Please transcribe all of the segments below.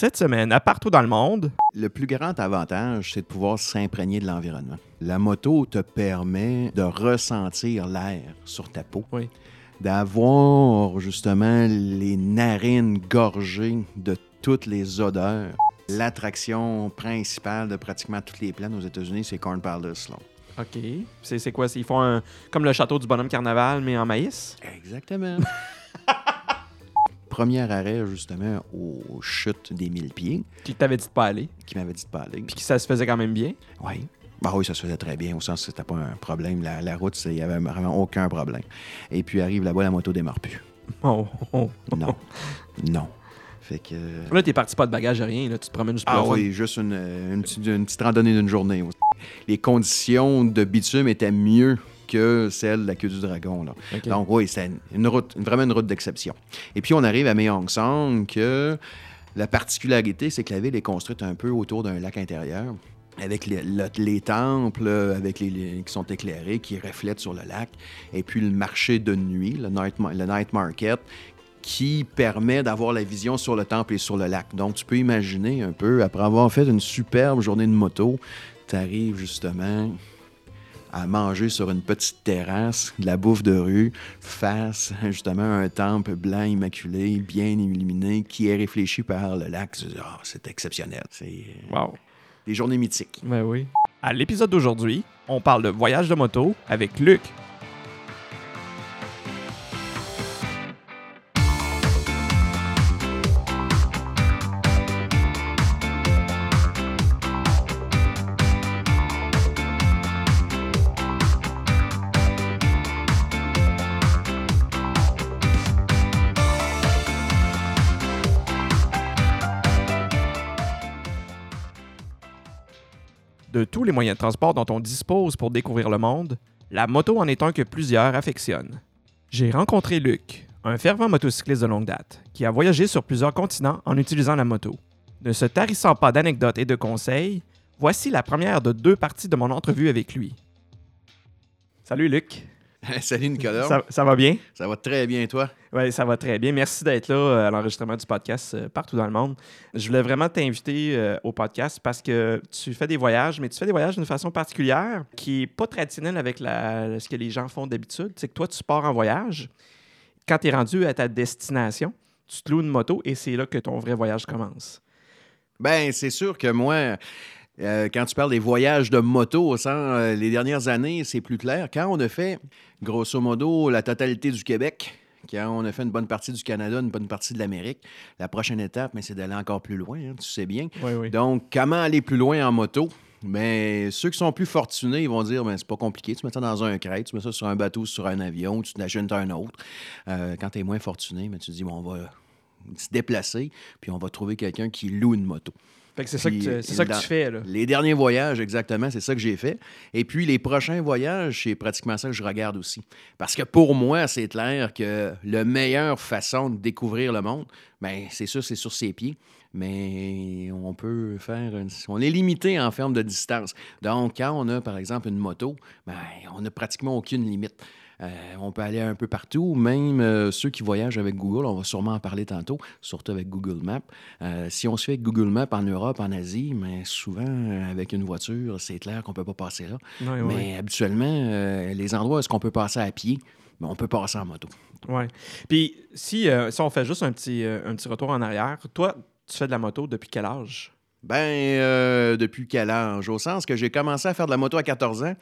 Cette semaine, à partout dans le monde, Le plus grand avantage, c'est de pouvoir s'imprégner de l'environnement. La moto te permet de ressentir l'air sur ta peau, Oui. d'avoir justement les narines gorgées de toutes les odeurs. L'attraction principale de pratiquement toutes les plaines aux États-Unis, c'est Corn Palace. là. OK. C'est quoi? Ils font un, comme le château du bonhomme carnaval, mais en maïs? Exactement. Premier arrêt, justement, aux chutes des mille pieds, Qui t'avait dit de pas aller. qui m'avait dit de pas aller. Puis que ça se faisait quand même bien. Oui. Bah oui, ça se faisait très bien, au sens que c'était pas un problème. La, la route, il n'y avait vraiment aucun problème. Et puis arrive là-bas, la moto démarre plus. Oh, oh. Non. non. Fait que. Là, t'es parti pas de bagage, rien. Là, tu te promènes juste Ah oui, juste une, une petite, une petite randonnée d'une journée. Les conditions de bitume étaient mieux que celles de la queue du dragon. Là. Donc oui, c'est une route, vraiment une route d'exception. Et puis on arrive à Myeongsang que la particularité, c'est que la ville est construite un peu autour d'un lac intérieur avec les, le- les temples avec les, les- qui sont éclairés, qui reflètent sur le lac, et puis le marché de nuit, le night, le night market, qui permet d'avoir la vision sur le temple et sur le lac. Donc, tu peux imaginer un peu, après avoir fait une superbe journée de moto, tu arrives justement à manger sur une petite terrasse de la bouffe de rue face justement à un temple blanc immaculé, bien illuminé, qui est réfléchi par le lac. Ah, c'est exceptionnel. C'est euh, Wow. des journées mythiques. Ben oui. À l'épisode d'aujourd'hui, on parle de voyage de moto avec Luc. De tous les moyens de transport dont on dispose pour découvrir le monde, la moto en est un que plusieurs affectionnent. J'ai rencontré Luc, un fervent motocycliste de longue date, qui a voyagé sur plusieurs continents en utilisant la moto. Ne se tarissant pas d'anecdotes et de conseils, voici la première de deux parties de mon entrevue avec lui. Salut Luc, Salut Nicolas. ça, ça va bien? Ça va très bien, toi? Oui, ça va très bien. Merci d'être là euh, à l'enregistrement du podcast euh, partout dans le monde. Je voulais vraiment t'inviter euh, au podcast parce que tu fais des voyages, mais tu fais des voyages d'une façon particulière qui n'est pas traditionnelle avec la- ce que les gens font d'habitude. C'est que toi, tu pars en voyage. Quand tu es rendu à ta destination, tu te loues une moto et c'est là que ton vrai voyage commence. Ben, c'est sûr que moi, euh, quand tu parles des voyages de moto, sans euh, les dernières années, c'est plus clair. Quand on a fait, grosso modo, la totalité du Québec, quand on a fait une bonne partie du Canada, une bonne partie de l'Amérique, la prochaine étape, mais c'est d'aller encore plus loin, hein, tu sais bien. Oui, oui. Donc, comment aller plus loin en moto? Ben, ceux qui sont plus fortunés, ils vont dire, ben, c'est pas compliqué. Tu mets ça dans un crête, tu mets ça sur un bateau, sur un avion, tu t'achètes un autre. Euh, quand tu es moins fortuné, ben, tu te dis, bon, on va se déplacer, puis on va trouver quelqu'un qui loue une moto. Fait que c'est ça que, tu, c'est ça que dans- tu fais. Là. Les derniers voyages, exactement, c'est ça que j'ai fait. Et puis les prochains voyages, c'est pratiquement ça que je regarde aussi. Parce que pour moi, c'est clair que la meilleure façon de découvrir le monde, ben c'est sûr, c'est sur ses pieds. Mais on peut faire. une- On est limité en termes de distance. Donc, quand on a, par exemple, une moto, ben, on n'a pratiquement aucune limite. Euh, on peut aller un peu partout, même euh, ceux qui voyagent avec Google, on va sûrement en parler tantôt, surtout avec Google Maps. Euh, si on se fait avec Google Maps en Europe, en Asie, mais souvent, avec une voiture, c'est clair qu'on ne peut pas passer là. Oui, oui. Mais habituellement, les endroits où est-ce qu'on peut passer à pied, on peut passer en moto. Ouais. Puis si, euh, si on fait juste un petit, euh, un petit retour en arrière, toi, tu fais de la moto depuis quel âge? Ben, euh, depuis quel âge? Au sens que j'ai commencé à faire de la moto à 14 ans.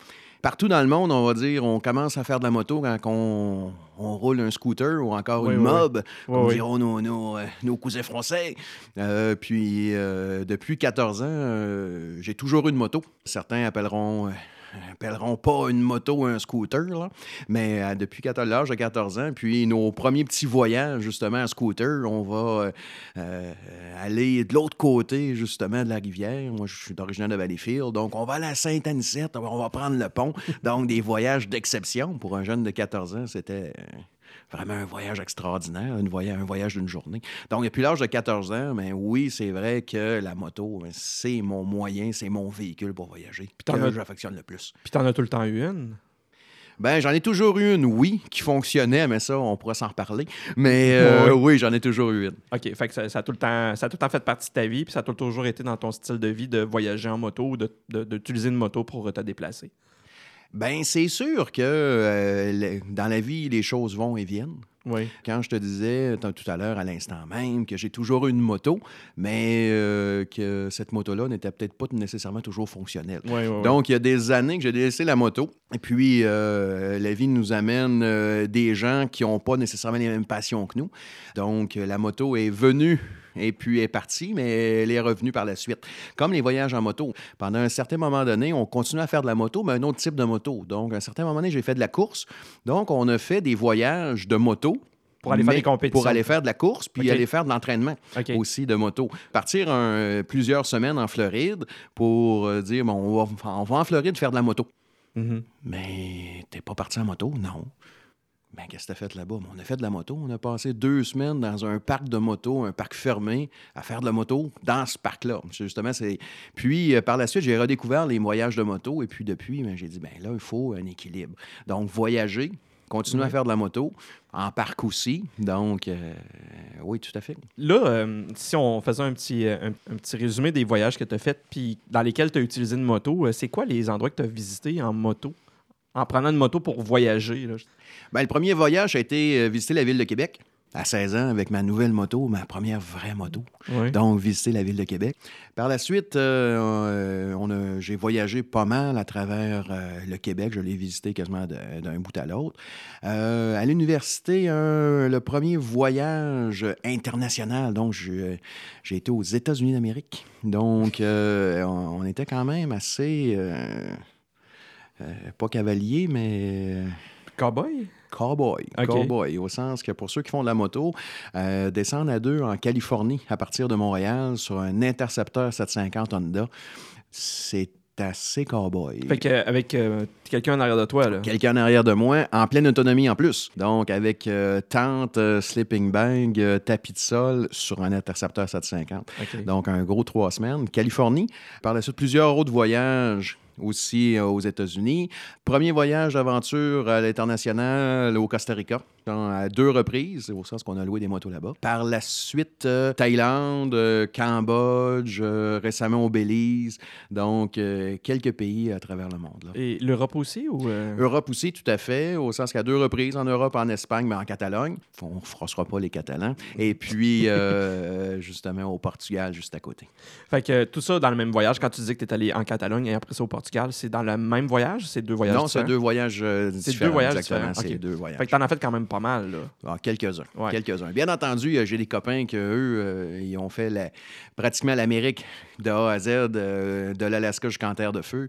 Partout dans le monde, on va dire, on commence à faire de la moto quand on, on roule un scooter ou encore Oui, une oui, mob, comme diront nos, nos, euh, nos cousins français. Euh, puis, euh, depuis 14 ans, euh, j'ai toujours eu une moto. Certains appelleront... appelleront pas une moto un scooter, là. mais euh, depuis 14 l'âge de 14 ans, puis nos premiers petits voyages, justement, à scooter, on va euh, euh, aller de l'autre côté, justement, de la rivière. Moi, je suis d'origine de Valleyfield, donc on va aller à Saint-Anicette, on va prendre le pont. Donc, des voyages d'exception. Pour un jeune de 14 ans, c'était euh, vraiment un voyage extraordinaire, une voyage, un voyage d'une journée. Donc, depuis l'âge de 14 ans, ben oui, c'est vrai que la moto, ben, c'est mon moyen, c'est mon véhicule pour voyager, t'en que as- j'affectionne le plus. Puis t'en as tout le temps eu une? Ben, j'en ai toujours eu une, oui, qui fonctionnait, mais ça, on pourrait s'en reparler. Mais euh, oui, j'en ai toujours eu une. OK. Fait que ça, ça a tout le temps, ça a tout le temps fait partie de ta vie, puis ça a toujours été dans ton style de vie de voyager en moto ou de- de- d'utiliser une moto pour te déplacer. Ben, c'est sûr que euh, le- dans la vie, les choses vont et viennent. Oui. Quand je te disais t- tout à l'heure, à l'instant même, que j'ai toujours eu une moto, mais euh, que cette moto-là n'était peut-être pas nécessairement toujours fonctionnelle. Oui, oui. Donc, il y a des années que j'ai laissé la moto. Et puis, euh, la vie nous amène euh, des gens qui n'ont pas nécessairement les mêmes passions que nous. Donc, euh, la moto est venue et puis est partie, mais elle est revenue par la suite. Comme les voyages en moto. Pendant un certain moment donné, on continue à faire de la moto, mais un autre type de moto. Donc, à un certain moment donné, j'ai fait de la course. Donc, on a fait des voyages de moto. Pour aller faire des compétitions. Pour aller faire de la course, puis aller faire de l'entraînement aussi de moto. Partir un- plusieurs semaines en Floride pour euh, dire, bon, on va, on va en Floride faire de la moto. Mhm. Mais t'es pas parti en moto? Non. Ben, qu'est-ce que t'as fait là-bas? Ben, On a fait de la moto. On a passé deux semaines dans un parc de moto, un parc fermé, à faire de la moto dans ce parc-là. Justement, c'est. Puis, euh, par la suite, j'ai redécouvert les voyages de moto. Et puis, depuis, ben, j'ai dit, ben là, il faut un équilibre. Donc, voyager, continuer à faire de la moto, en parc aussi. Donc, euh, oui, tout à fait. Là, euh, si on faisait un petit, un, un petit résumé des voyages que tu as faits, puis dans lesquels tu as utilisé une moto, c'est quoi les endroits que tu as visités en moto? En prenant une moto pour voyager. là? Ben, le premier voyage a été euh, visiter la ville de Québec. À 16 ans, avec ma nouvelle moto, ma première vraie moto. Oui. Donc, visiter la ville de Québec. Par la suite, euh, euh, on a- j'ai voyagé pas mal à travers euh, le Québec. Je l'ai visité quasiment d'un bout à l'autre. Euh, à l'université, un- le premier voyage international. Donc, j'ai été aux États-Unis d'Amérique. Donc, on, on était quand même assez. Euh, euh, pas cavalier, mais. Cowboy? Cowboy. OK. Cowboy, au sens que pour ceux qui font de la moto, euh, descendre à deux en Californie à partir de Montréal sur un Intercepteur 750 Honda, c'est assez cowboy. Fait que, avec euh, quelqu'un en arrière de toi, là. Quelqu'un en arrière de moi, en pleine autonomie en plus. Donc, avec euh, tente, euh, sleeping bag, euh, tapis de sol sur un Intercepteur 750. OK. Donc, un gros trois semaines. Californie. Par la suite, plusieurs autres voyages aussi euh, aux États-Unis. Premier voyage d'aventure à l'international au Costa Rica, à deux reprises, au sens qu'on a loué des motos là-bas. Par la suite, euh, Thaïlande, euh, Cambodge, euh, récemment au Belize. Donc, quelques pays à travers le monde. là. Et l'Europe aussi? Ou, Europe aussi, tout à fait, au sens qu'à deux reprises, en Europe, en Espagne, mais en Catalogne. On ne froissera pas les Catalans. Et puis, justement, au Portugal, juste à côté. Fait que tout ça dans le même voyage. Quand tu disais que tu es allé en Catalogne et après ça au Portugal, c'est dans le même voyage? C'est deux voyages non, c'est deux voyages euh, C'est différents. deux voyages exactement. différents, C'est deux voyages. Fait que t'en as fait quand même pas mal, là. Ah, quelques-uns. Ouais. Quelques-uns. Bien entendu, euh, j'ai des copains que eux, euh, ils ont fait la- pratiquement l'Amérique de A à Z, de l'Alaska jusqu'en Terre de Feu,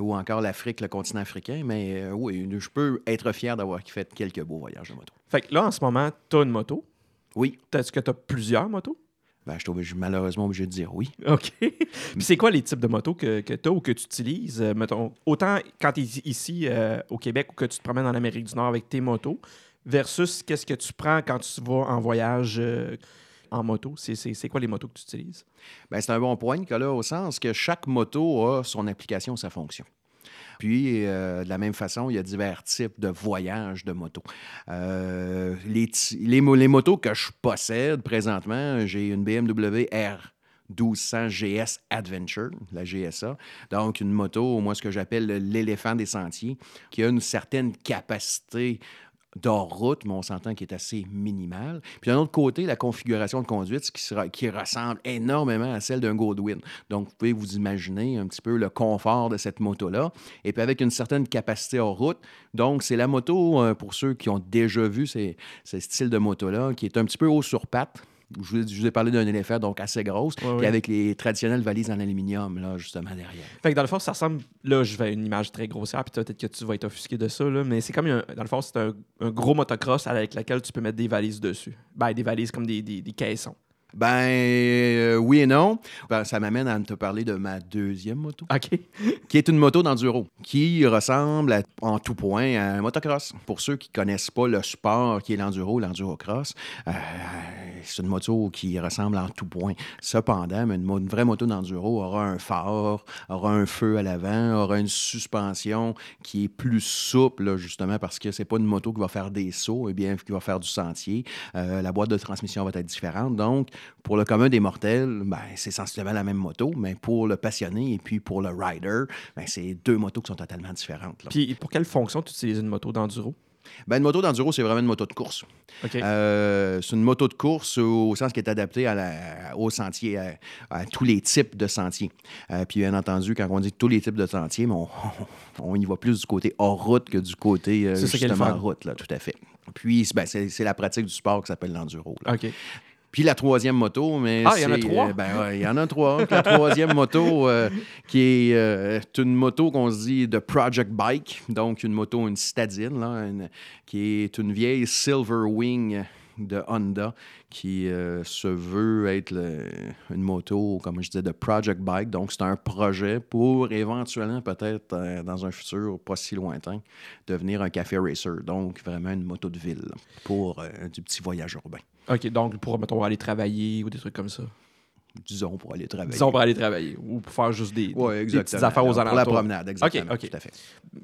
ou encore l'Afrique, le continent africain. Mais oui, je peux être fier d'avoir fait quelques beaux voyages de moto. Fait que là, en ce moment, tu as une moto. Oui. Est-ce que tu as plusieurs motos? Ben, je suis malheureusement obligé de dire oui. OK. Puis c'est quoi les types de motos que, que tu as ou que tu utilises? euh, mettons, autant quand tu es ici euh, au Québec ou que tu te promènes en Amérique du Nord avec tes motos, versus qu'est-ce que tu prends quand tu vas en voyage euh, en moto? C'est quoi les motos que tu utilises? Ben, c'est un bon point, Nicolas, au sens que chaque moto a son application, sa fonction. Puis, euh, de la même façon, il y a divers types de voyages de moto. Euh, les, les, les motos que je possède présentement, j'ai une BMW R. 1200 GS Adventure, la GSA. Donc, une moto, moi, ce que j'appelle l'éléphant des sentiers, qui a une certaine capacité d'hors-route, mais on s'entend qu'il est assez minimal. Puis d'un autre côté, la configuration de conduite ce qui, qui ressemble énormément à celle d'un Goldwyn. Donc, vous pouvez vous imaginer un petit peu le confort de cette moto-là. Et puis avec une certaine capacité hors-route. Donc, c'est la moto, euh, pour ceux qui ont déjà vu ces styles de moto-là, qui est un petit peu haut sur pattes. Je vous, ai- je vous ai parlé d'un éléphant, donc assez grosse, avec les traditionnelles valises en aluminium, là, justement, derrière. Fait que dans le fond, ça ressemble. Là, je vais une image très grossière, puis peut-être que tu vas être offusqué de ça, là, mais c'est comme. un- dans le fond, c'est un, un gros motocross avec lequel tu peux mettre des valises dessus. Ben, des valises comme des, des, des caissons. Ben, euh, oui et non. Ben, ça m'amène à te parler de ma deuxième moto, OK. qui est une moto d'enduro, qui ressemble à- en tout point à un motocross. Pour ceux qui connaissent pas le sport qui est l'enduro, l'endurocross, euh, c'est une moto qui ressemble en tout point. Cependant, une, vraie moto d'enduro aura un phare, aura un feu à l'avant, aura une suspension qui est plus souple, là, justement, parce que c'est pas une moto qui va faire des sauts, et bien qui va faire du sentier. Euh, la boîte de transmission va être différente. Donc, pour le commun des mortels, ben, c'est sensiblement la même moto, mais pour le passionné et puis pour le rider, ben, c'est deux motos qui sont totalement différentes. là. Puis pour quelle fonction tu utilises une moto d'enduro? Ben, une moto d'enduro, c'est vraiment une moto de course. Euh, c'est une moto de course au, au sens qui est adaptée à la- au sentier, à, à tous les types de sentiers. Euh, puis bien entendu, quand on dit tous les types de sentiers, on, on y va plus du côté hors route que du côté euh, justement route, là, tout à fait. Puis ben, c'est la pratique du sport qui s'appelle l'enduro. Puis la troisième moto, mais Ah, il y en a trois? euh, ben ouais, il y en a trois. la troisième moto, euh, qui est euh, une moto qu'on se dit de Project Bike, donc une moto, une citadine, là, une- qui est une vieille Silver Wing de Honda qui euh, se veut être le- une moto, comme je disais, de Project Bike. Donc, c'est un projet pour éventuellement, peut-être euh, dans un futur pas si lointain, devenir un café racer. Donc, vraiment une moto de ville pour euh, du petit voyage urbain. OK, donc pour, mettons, aller travailler ou des trucs comme ça. disons, pour aller travailler. Disons pour aller travailler ou pour faire juste des, petites affaires aux Pour alentours. la promenade, exactement. OK. Tout à fait.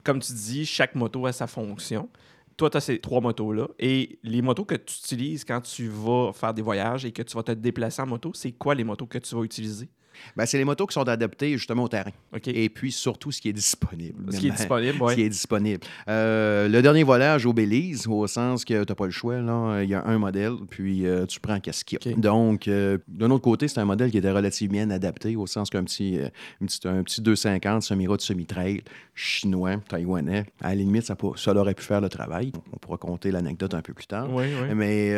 Comme tu dis, chaque moto a sa fonction. Toi, tu as ces trois motos-là. Et les motos que tu utilises quand tu vas faire des voyages et que tu vas te déplacer en moto, c'est quoi les motos que tu vas utiliser? Ben, c'est les motos qui sont adaptées justement au terrain. Et puis surtout ce qui est disponible. Ce qui est disponible, Ce oui. qui est disponible. Euh, le dernier voyage au Belize, au sens que tu n'as pas le choix, là, il y a un modèle, puis euh, tu prends qu'est-ce qu'il y a. OK. Donc, euh, d'un autre côté, c'est un modèle qui était relativement bien adapté, au sens qu'un petit, petite- un petit 250 semi-route, semi-trail, chinois, taïwanais, à la limite, ça, ça aurait pu faire le travail. On pourra compter l'anecdote un peu plus tard. Oui, oui. Mais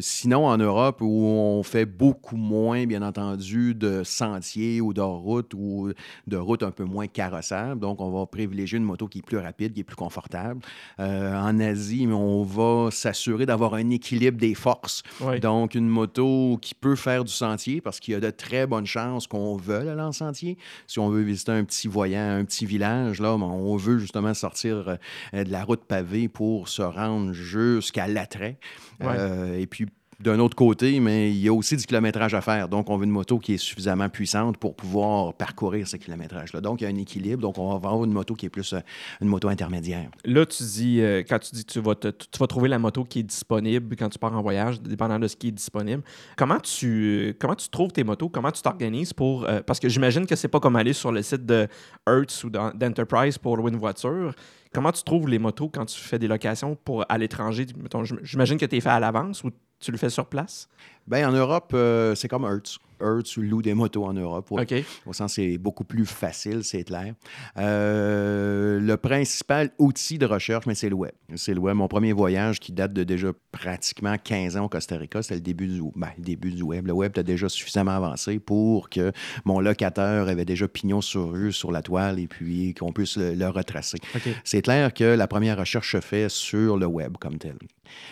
sinon, en Europe, où on fait beaucoup moins, bien entendu, de sentiers ou de routes ou de routes un peu moins carrossables. Donc, on va privilégier une moto qui est plus rapide, qui est plus confortable. Euh, en Asie, on va s'assurer d'avoir un équilibre des forces. Oui. Donc, une moto qui peut faire du sentier parce qu'il y a de très bonnes chances qu'on veuille aller en sentier. Si on veut visiter un petit voyant, un petit village, là, ben, on veut justement sortir euh, de la route pavée pour se rendre jusqu'à l'attrait. Euh, et puis, d'un autre côté, mais il y a aussi du kilométrage à faire. Donc, on veut une moto qui est suffisamment puissante pour pouvoir parcourir ce kilométrage-là. Donc, il y a un équilibre. Donc, on va avoir une moto qui est plus euh, une moto intermédiaire. Là, tu dis, euh, quand tu dis que tu vas, trouver la moto qui est disponible quand tu pars en voyage, dépendant de ce qui est disponible, comment tu, comment tu trouves tes motos? Comment tu t'organises pour. euh, parce que j'imagine que c'est pas comme aller sur le site de Hertz ou d'En- d'Enterprise pour louer une voiture. Comment tu trouves les motos quand tu fais des locations pour à l'étranger? J'imagine que tu es fait à l'avance ou tu le fais sur place? Bien, en Europe, euh, c'est comme Hertz. Hertz loue des motos en Europe. ouais. Au sens, c'est beaucoup plus facile, c'est clair. Euh, le principal outil de recherche, mais c'est le web. C'est le web. Mon premier voyage qui date de déjà pratiquement 15 ans au Costa Rica, c'était le début du, ben, le début du web. Le web était déjà suffisamment avancé pour que mon locateur avait déjà pignon sur rue sur la toile et puis qu'on puisse le, le retracer. C'est clair que la première recherche se fait sur le web comme tel.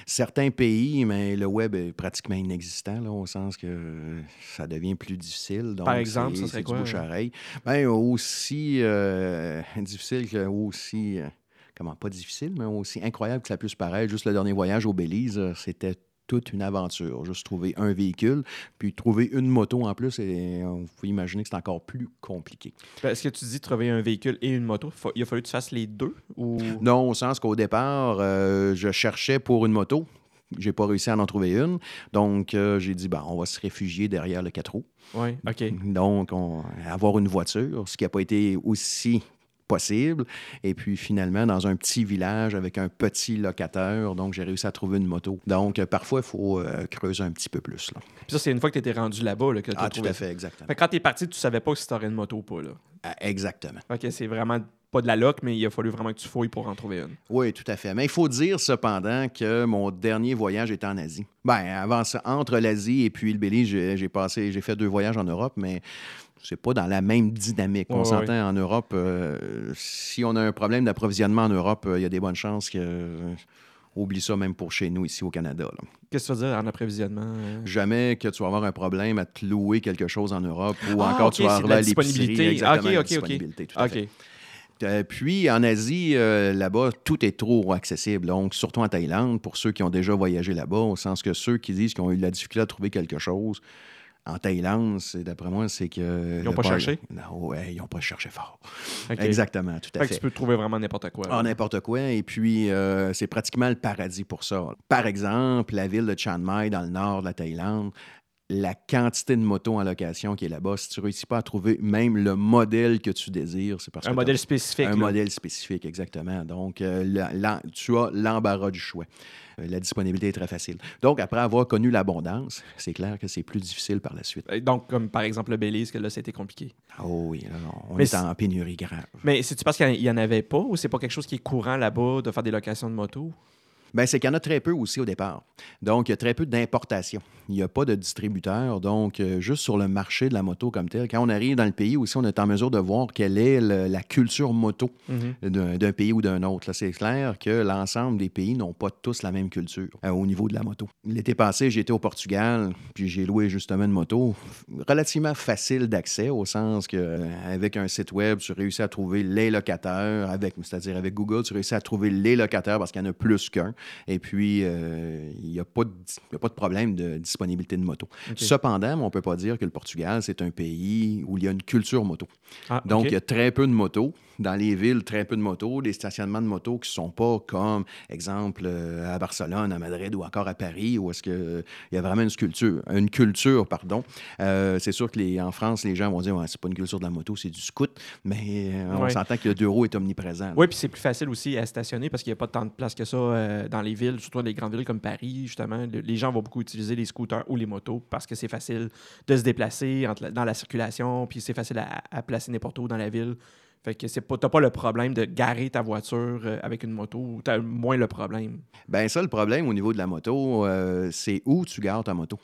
Certains pays, mais le web est pratiquement inexistant, là, au sens que ça devient plus difficile. Donc, Par exemple, ça serait du quoi, bouche-à-oreille. Ben, aussi euh, difficile que aussi. euh, comment pas difficile, mais aussi incroyable que ça puisse paraître. Juste le dernier voyage au Belize, euh, c'était toute une aventure. Juste trouver un véhicule, puis trouver une moto en plus, et on peut imaginer que c'est encore plus compliqué. Ben, Est-ce que tu dis trouver un véhicule et une moto? Il a fallu que tu fasses les deux? Ou... Non, au sens qu'au départ, euh, je cherchais pour une moto. J'ai pas réussi à en trouver une. Donc, euh, j'ai dit, ben, on va se réfugier derrière le 4 roues. Oui, OK. Donc, on- avoir une voiture, ce qui n'a pas été aussi possible. Et puis, finalement, dans un petit village avec un petit locataire, donc j'ai réussi à trouver une moto. Donc, euh, parfois, il faut euh, creuser un petit peu plus. Là. Puis ça, c'est une fois que tu étais rendu là-bas là, que tu Ah, tout à fait, exactement. Fait que quand tu es parti, tu savais pas si tu aurais une moto ou pas. Là. Ah, exactement. OK, c'est vraiment pas de la loc, mais il a fallu vraiment que tu fouilles pour en trouver une. Oui, tout à fait. Mais il faut dire cependant que mon dernier voyage était en Asie. Ben, avant ça, entre l'Asie et puis le Belize, j'ai passé, j'ai fait deux voyages en Europe, mais c'est pas dans la même dynamique. Ouais, On ouais. s'entend en Europe, euh, si on a un problème d'approvisionnement en Europe, euh, il y a des bonnes chances que euh, Oublie ça même pour chez nous, ici au Canada. Qu'est-ce que tu veux dire en approvisionnement? Jamais que tu vas avoir un problème à te louer quelque chose en Europe ou Ah, encore tu vas aller la disponibilité. Exactement, Ok, la ok, ok. disponibilité, tout à fait. Euh, puis en Asie, euh, là-bas, tout est trop accessible. Donc, surtout en Thaïlande, pour ceux qui ont déjà voyagé là-bas, au sens que ceux qui disent qu'ils ont eu de la difficulté à trouver quelque chose, en Thaïlande, c'est d'après moi, c'est que. Ils n'ont pas cherché? Non, ouais, ils n'ont pas cherché fort. Exactement, tout à Fait que fait. tu peux trouver vraiment n'importe quoi. Ah, n'importe quoi. Et puis, euh, c'est pratiquement le paradis pour ça. Par exemple, la ville de Chiang Mai, dans le nord de la Thaïlande, la quantité de motos en location qui est là-bas, si tu ne réussis pas à trouver même le modèle que tu désires, c'est parce un que modèle t'as- spécifique. un là. modèle spécifique, exactement. Donc, euh, la- la- tu as l'embarras du choix. Euh, La disponibilité est très facile. Donc, après avoir connu l'abondance, c'est clair que c'est plus difficile par la suite. Euh, Donc, comme par exemple le Belize, que là, c'était compliqué. Oh oui, là, on Mais est c'est- en pénurie grave. Mais c'est-tu parce qu'il n'y en avait pas ou c'est pas quelque chose qui est courant là-bas de faire des locations de moto? Bien, c'est qu'il y en a très peu aussi au départ. Donc, il y a très peu d'importation. Il n'y a pas de distributeur. Donc, euh, juste sur le marché de la moto comme tel, quand on arrive dans le pays aussi, on est en mesure de voir quelle est le- la culture moto Mhm. d'un d'un pays ou d'un autre. Là, C'est clair que l'ensemble des pays n'ont pas tous la même culture euh, au niveau de la moto. L'été passé, été au Portugal, puis j'ai loué justement une moto relativement facile d'accès, au sens que euh, avec un site web, tu réussis à trouver les locataires, avec, c'est-à-dire avec Google, tu réussis à trouver les locataires parce qu'il y en a plus qu'un. Et puis, euh, il n'y a, pas de- il y a pas de problème de disponibilité de moto. Cependant, on ne peut pas dire que le Portugal, c'est un pays où il y a une culture moto. Ah, Donc, il y a très peu de motos. Dans les villes, très peu de motos. Des stationnements de motos qui ne sont pas comme, exemple, euh, à Barcelone, à Madrid ou encore à Paris, où est-ce qu'il y a vraiment une culture. Une culture, pardon. Euh, c'est sûr que les, en France, les gens vont dire, ouais, c'est pas une culture de la moto, c'est du scoot. Mais euh, on Ouais. s'entend que le deux roues est omniprésent. là. Oui, puis c'est plus facile aussi à stationner parce qu'il n'y a pas tant de place que ça euh, dans les villes, surtout dans les grandes villes comme Paris, justement. Le- les gens vont beaucoup utiliser les scooters ou les motos parce que c'est facile de se déplacer entre la- dans la circulation, puis c'est facile à, à placer n'importe où dans la ville. Fait que c'est pas, t'as pas le problème de garer ta voiture euh, avec une moto, ou t'as moins le problème. Ben ça, le problème au niveau de la moto, euh, c'est où tu gares ta moto.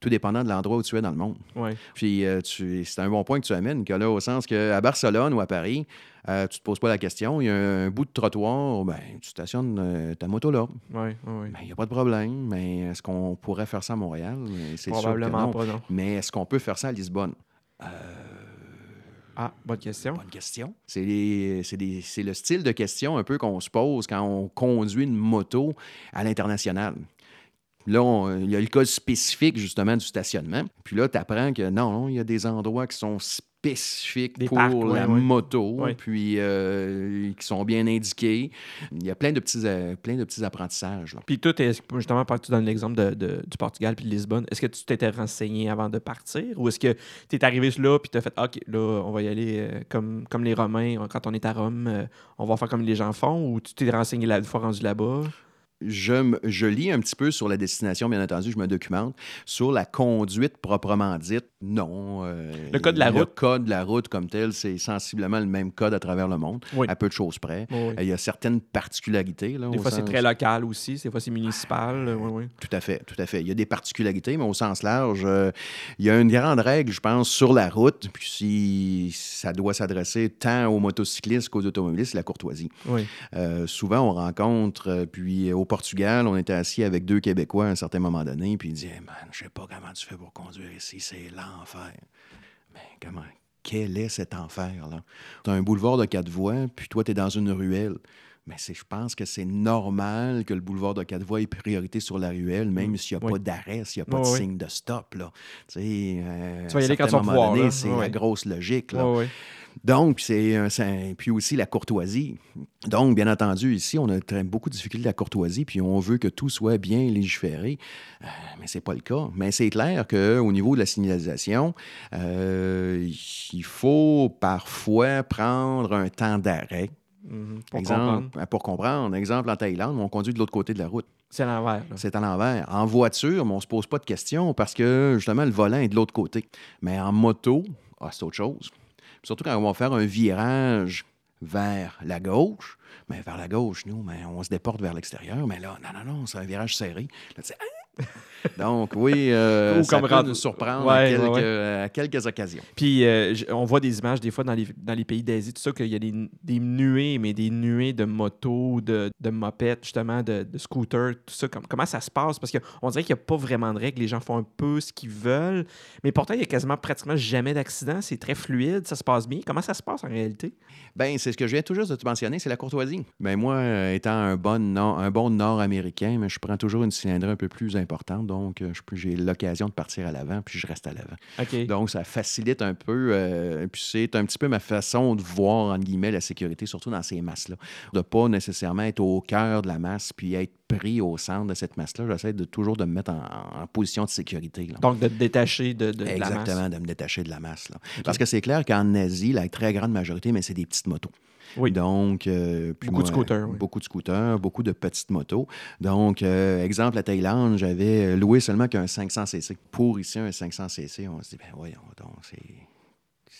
Tout dépendant de l'endroit où tu es dans le monde. Ouais. Puis euh, c'est un bon point que tu amènes, que là, au sens qu'à Barcelone ou à Paris, euh, tu te poses pas la question. Il y a un, bout de trottoir, ben, tu stationnes euh, ta moto là. Ouais, ouais, ouais. Ben, Il n'y a pas de problème. Mais est-ce qu'on pourrait faire ça à Montréal? Mais C'est sûr que Probablement non. pas, non. Mais est-ce qu'on peut faire ça à Lisbonne? Ah, bonne question. Bonne question. C'est le style de question un peu qu'on se pose quand on conduit une moto à l'international. Là, on- il y a le cas spécifique justement du stationnement. Puis là, tu apprends que non, non, il y a des endroits qui sont spécifiques Des pour parcs, la moto, puis euh, qui sont bien indiqués. Il y a plein de petits, euh, plein de petits apprentissages. là. Puis tout, est justement, par tu donnes l'exemple de, de- du Portugal puis de Lisbonne, est-ce que tu t'étais renseigné avant de partir ou est-ce que tu es arrivé là puis tu as fait OK, là, on va y aller euh, comme, comme les Romains, quand on est à Rome, euh, on va faire comme les gens font ou tu t'es renseigné la fois rendu là-bas? Je, je lis un petit peu sur la destination, bien entendu, je me documente. Sur la conduite proprement dite, non. euh, Le code de la Le route? code de la route comme tel, c'est sensiblement le même code à travers le monde, Oui. à peu de choses près. Oui. Euh, Il y a certaines particularités. Là, Des fois, c'est très local aussi, des fois, c'est municipal. euh, oui, oui. Tout à fait, tout à fait. Il y a des particularités, mais au sens large, euh, il y a une grande règle, je pense, sur la route, puis si ça doit s'adresser tant aux motocyclistes qu'aux automobilistes, c'est la courtoisie. Euh, souvent, on rencontre, puis au Portugal, on était assis avec deux Québécois à un certain moment donné, puis ils disaient Man, je sais pas comment tu fais pour conduire ici, c'est l'enfer. Mais comment Quel est cet enfer-là? Tu as un boulevard de quatre voies, puis toi, tu es dans une ruelle. Mais je pense que c'est normal que le boulevard de quatre voies ait priorité sur la ruelle, même s'il n'y a Oui. pas d'arrêt, s'il n'y a pas de oui. signe de stop. Là. Tu euh, vas y aller quand certains tu vas pouvoir. C'est Oui, la grosse logique. Là. Donc, c'est puis aussi la courtoisie. Donc, bien entendu, ici, on a très- beaucoup de difficultés de la courtoisie, puis on veut que tout soit bien légiféré, Euh, mais c'est pas le cas. Mais c'est clair qu'au niveau de la signalisation, euh, il faut parfois prendre un temps d'arrêt. Mhm. Pour exemple, comprendre. pour comprendre. Exemple, en Thaïlande, on conduit de l'autre côté de la route. C'est à l'envers. C'est à l'envers. En voiture, mais on ne se pose pas de questions parce que justement, le volant est de l'autre côté. Mais en moto, ah, c'est autre chose. Surtout quand on va faire un virage vers la gauche, mais vers la gauche, nous, mais on se déporte vers l'extérieur. Mais là, non, non, non, c'est un virage serré. Là, tu sais, Ah! Donc, oui, euh, Ou ça comme peut rendre- nous surprendre Ouais, à, quelques, ouais. à quelques occasions. Puis euh, on voit des images des fois dans les, dans les pays d'Asie, tout ça, qu'il y a des, des nuées, mais des nuées de motos, de, de mopettes, justement, de, de scooters, tout ça. Comme, comment ça se passe? Parce qu'on dirait qu'il n'y a pas vraiment de règles. Les gens font un peu ce qu'ils veulent. Mais pourtant, il y a quasiment pratiquement jamais d'accident. C'est très fluide, ça se passe bien. Comment ça se passe en réalité? Ben, c'est ce que je viens tout juste de te mentionner, c'est la courtoisie. Ben, moi, euh, étant un bon, nord- un bon nord-américain, je prends toujours une cylindrée un peu plus importante, donc euh, j'ai l'occasion de partir à l'avant, puis je reste à l'avant. Donc, ça facilite un peu, euh, puis c'est un petit peu ma façon de voir, entre guillemets, la sécurité, surtout dans ces masses-là. De pas nécessairement être au cœur de la masse, puis être pris au centre de cette masse-là. J'essaie de toujours de me mettre en, en position de sécurité. là. Donc, de te détacher de, de- de la masse. Exactement, de me détacher de la masse. là. Parce que c'est clair qu'en Asie, la très grande majorité, mais c'est des petites motos. Oui. Donc, euh, puis Beaucoup de scooters, oui. Beaucoup de scooters, beaucoup de petites motos. Donc, euh, exemple, à Thaïlande, j'avais loué seulement qu'un 500cc. Pour ici, un 500cc, on se dit, ben voyons donc, c'est...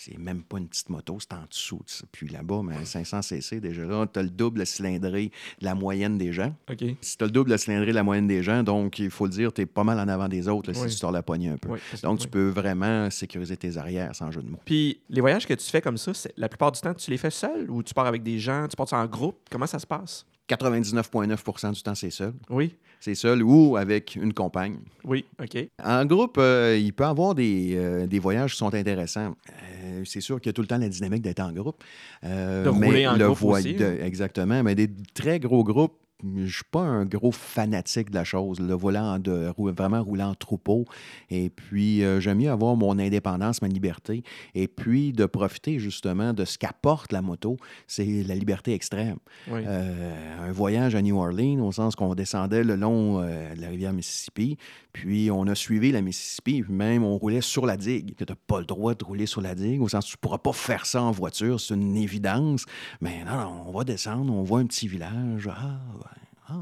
C'est même pas une petite moto, c'est en dessous de ça. Puis là-bas, ben, 500cc, déjà là, tu as le double de cylindrée de la moyenne des gens. OK. Si tu as le double de cylindrée de la moyenne des gens, donc il faut le dire, tu es pas mal en avant des autres là, Oui. si tu sors la poignée un peu. Oui, Donc, oui. tu peux vraiment sécuriser tes arrières sans jeu de mots. Puis les voyages que tu fais comme ça, la plupart du temps, tu les fais seul ou tu pars avec des gens, tu pars en groupe? Comment ça se passe? 99,9% du temps, c'est seul. Oui, C'est seul ou avec une compagne. oui, OK. En groupe, euh, il peut y avoir des, euh, des voyages qui sont intéressants. Euh, c'est sûr qu'il y a tout le temps la dynamique d'être en groupe. De mais en le groupe aussi, de-. Exactement. Mais des très gros groupes, je suis pas un gros fanatique de la chose. Le volant de vraiment rouler en troupeau. Et puis, euh, j'aime mieux avoir mon indépendance, ma liberté. Et puis, de profiter justement de ce qu'apporte la moto, c'est la liberté extrême. Oui. Euh, un voyage à New Orleans, au sens qu'on descendait le long euh, de la rivière Mississippi, puis on a suivi la Mississippi, puis même on roulait sur la digue. Tu n'as pas le droit de rouler sur la digue, au sens que tu ne pourras pas faire ça en voiture, c'est une évidence. Mais non, non, on va descendre, on voit un petit village. Ah, ouais, ah,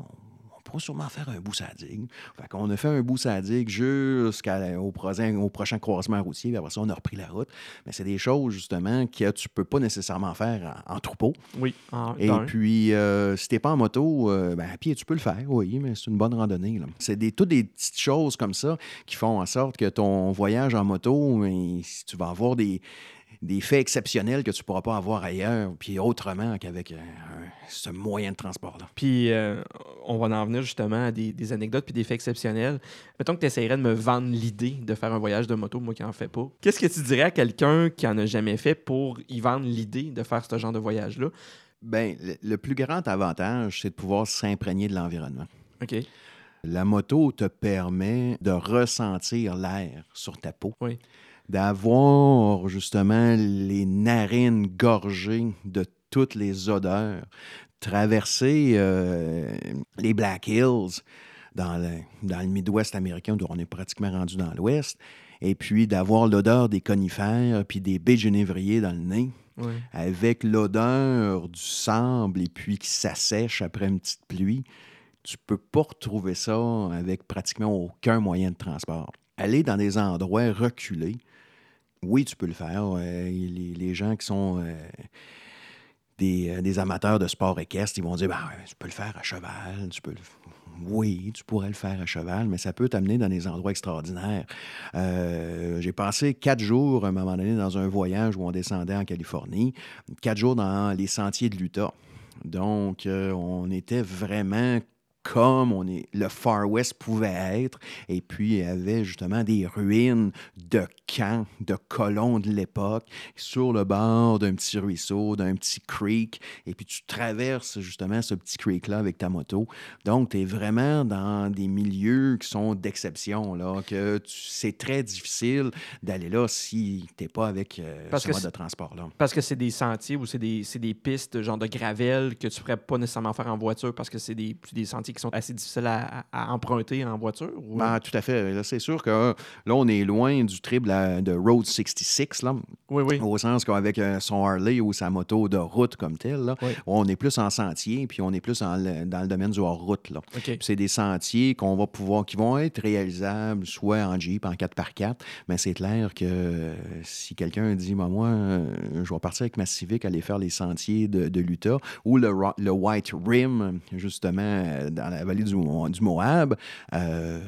on pourra sûrement faire un bout la digue. Fait qu'on a fait un bout la digue jusqu'au prochain, au prochain croisement routier, puis après ça, on a repris la route. Mais c'est des choses, justement, que tu peux pas nécessairement faire en- en troupeau. Oui. En, Et puis, euh, si t'es pas en moto, euh, ben, à pied, tu peux le faire, oui, mais c'est une bonne randonnée. là. C'est des, toutes des petites choses comme ça qui font en sorte que ton voyage en moto, si tu vas avoir des, des faits exceptionnels que tu pourras pas avoir ailleurs, puis autrement qu'avec euh, ce moyen de transport-là. Puis euh, on va en venir justement à des, des anecdotes puis des faits exceptionnels. Mettons que tu essaierais de me vendre l'idée de faire un voyage de moto, moi qui en fais pas. Qu'est-ce que tu dirais à quelqu'un qui en a jamais fait pour y vendre l'idée de faire ce genre de voyage-là? Le, le plus grand avantage, c'est de pouvoir s'imprégner de l'environnement. OK. La moto te permet de ressentir l'air sur ta peau. Oui. D'avoir justement les narines gorgées de toutes les odeurs. Traverser euh, les Black Hills dans le, dans le Midwest américain, où on est pratiquement rendu dans l'Ouest, et puis d'avoir l'odeur des conifères puis des baies de genévrier dans le nez Oui. avec l'odeur du sable et puis qui s'assèche après une petite pluie, tu peux pas retrouver ça avec pratiquement aucun moyen de transport. Aller dans des endroits reculés, oui, tu peux le faire. Euh, les, gens qui sont euh, des, euh, des amateurs de sport équestre, ils vont dire ben, tu peux le faire à cheval, tu peux oui, tu pourrais le faire à cheval, mais ça peut t'amener dans des endroits extraordinaires. J'ai passé quatre jours, à un moment donné, dans un voyage où on descendait en Californie, quatre jours dans les sentiers de l'Utah. Donc, on était vraiment comme on est, le Far West pouvait être. Et puis, il y avait justement des ruines de camps, de colons de l'époque, sur le bord d'un petit ruisseau, d'un petit creek. Et puis, tu traverses justement ce petit creek-là avec ta moto. Donc, tu es vraiment dans des milieux qui sont d'exception, là, que c'est très difficile d'aller là si tu n'es pas avec euh, Parce ce que mode de transport-là. Parce que c'est des sentiers ou c'est des, des pistes genre de gravel que tu pourrais pas nécessairement faire en voiture parce que c'est des, des sentiers qui sont assez difficiles à, emprunter en voiture. ou- Ben, tout à fait. Là, c'est sûr que euh, là, on est loin du trip de, Road 66, là, oui, oui. au sens qu'avec euh, son Harley ou sa moto de route comme telle, là, Oui. on est plus en sentier, puis on est plus en dans le domaine du hors-route. là. C'est des sentiers qu'on va pouvoir, qui vont être réalisables soit en Jeep, en 4x4, mais c'est clair que euh, si quelqu'un dit, Ben, moi, euh, je vais partir avec ma Civic aller faire les sentiers de, de l'Utah ou le, le White Rim, justement, dans la vallée du, Mo- du Moab, euh,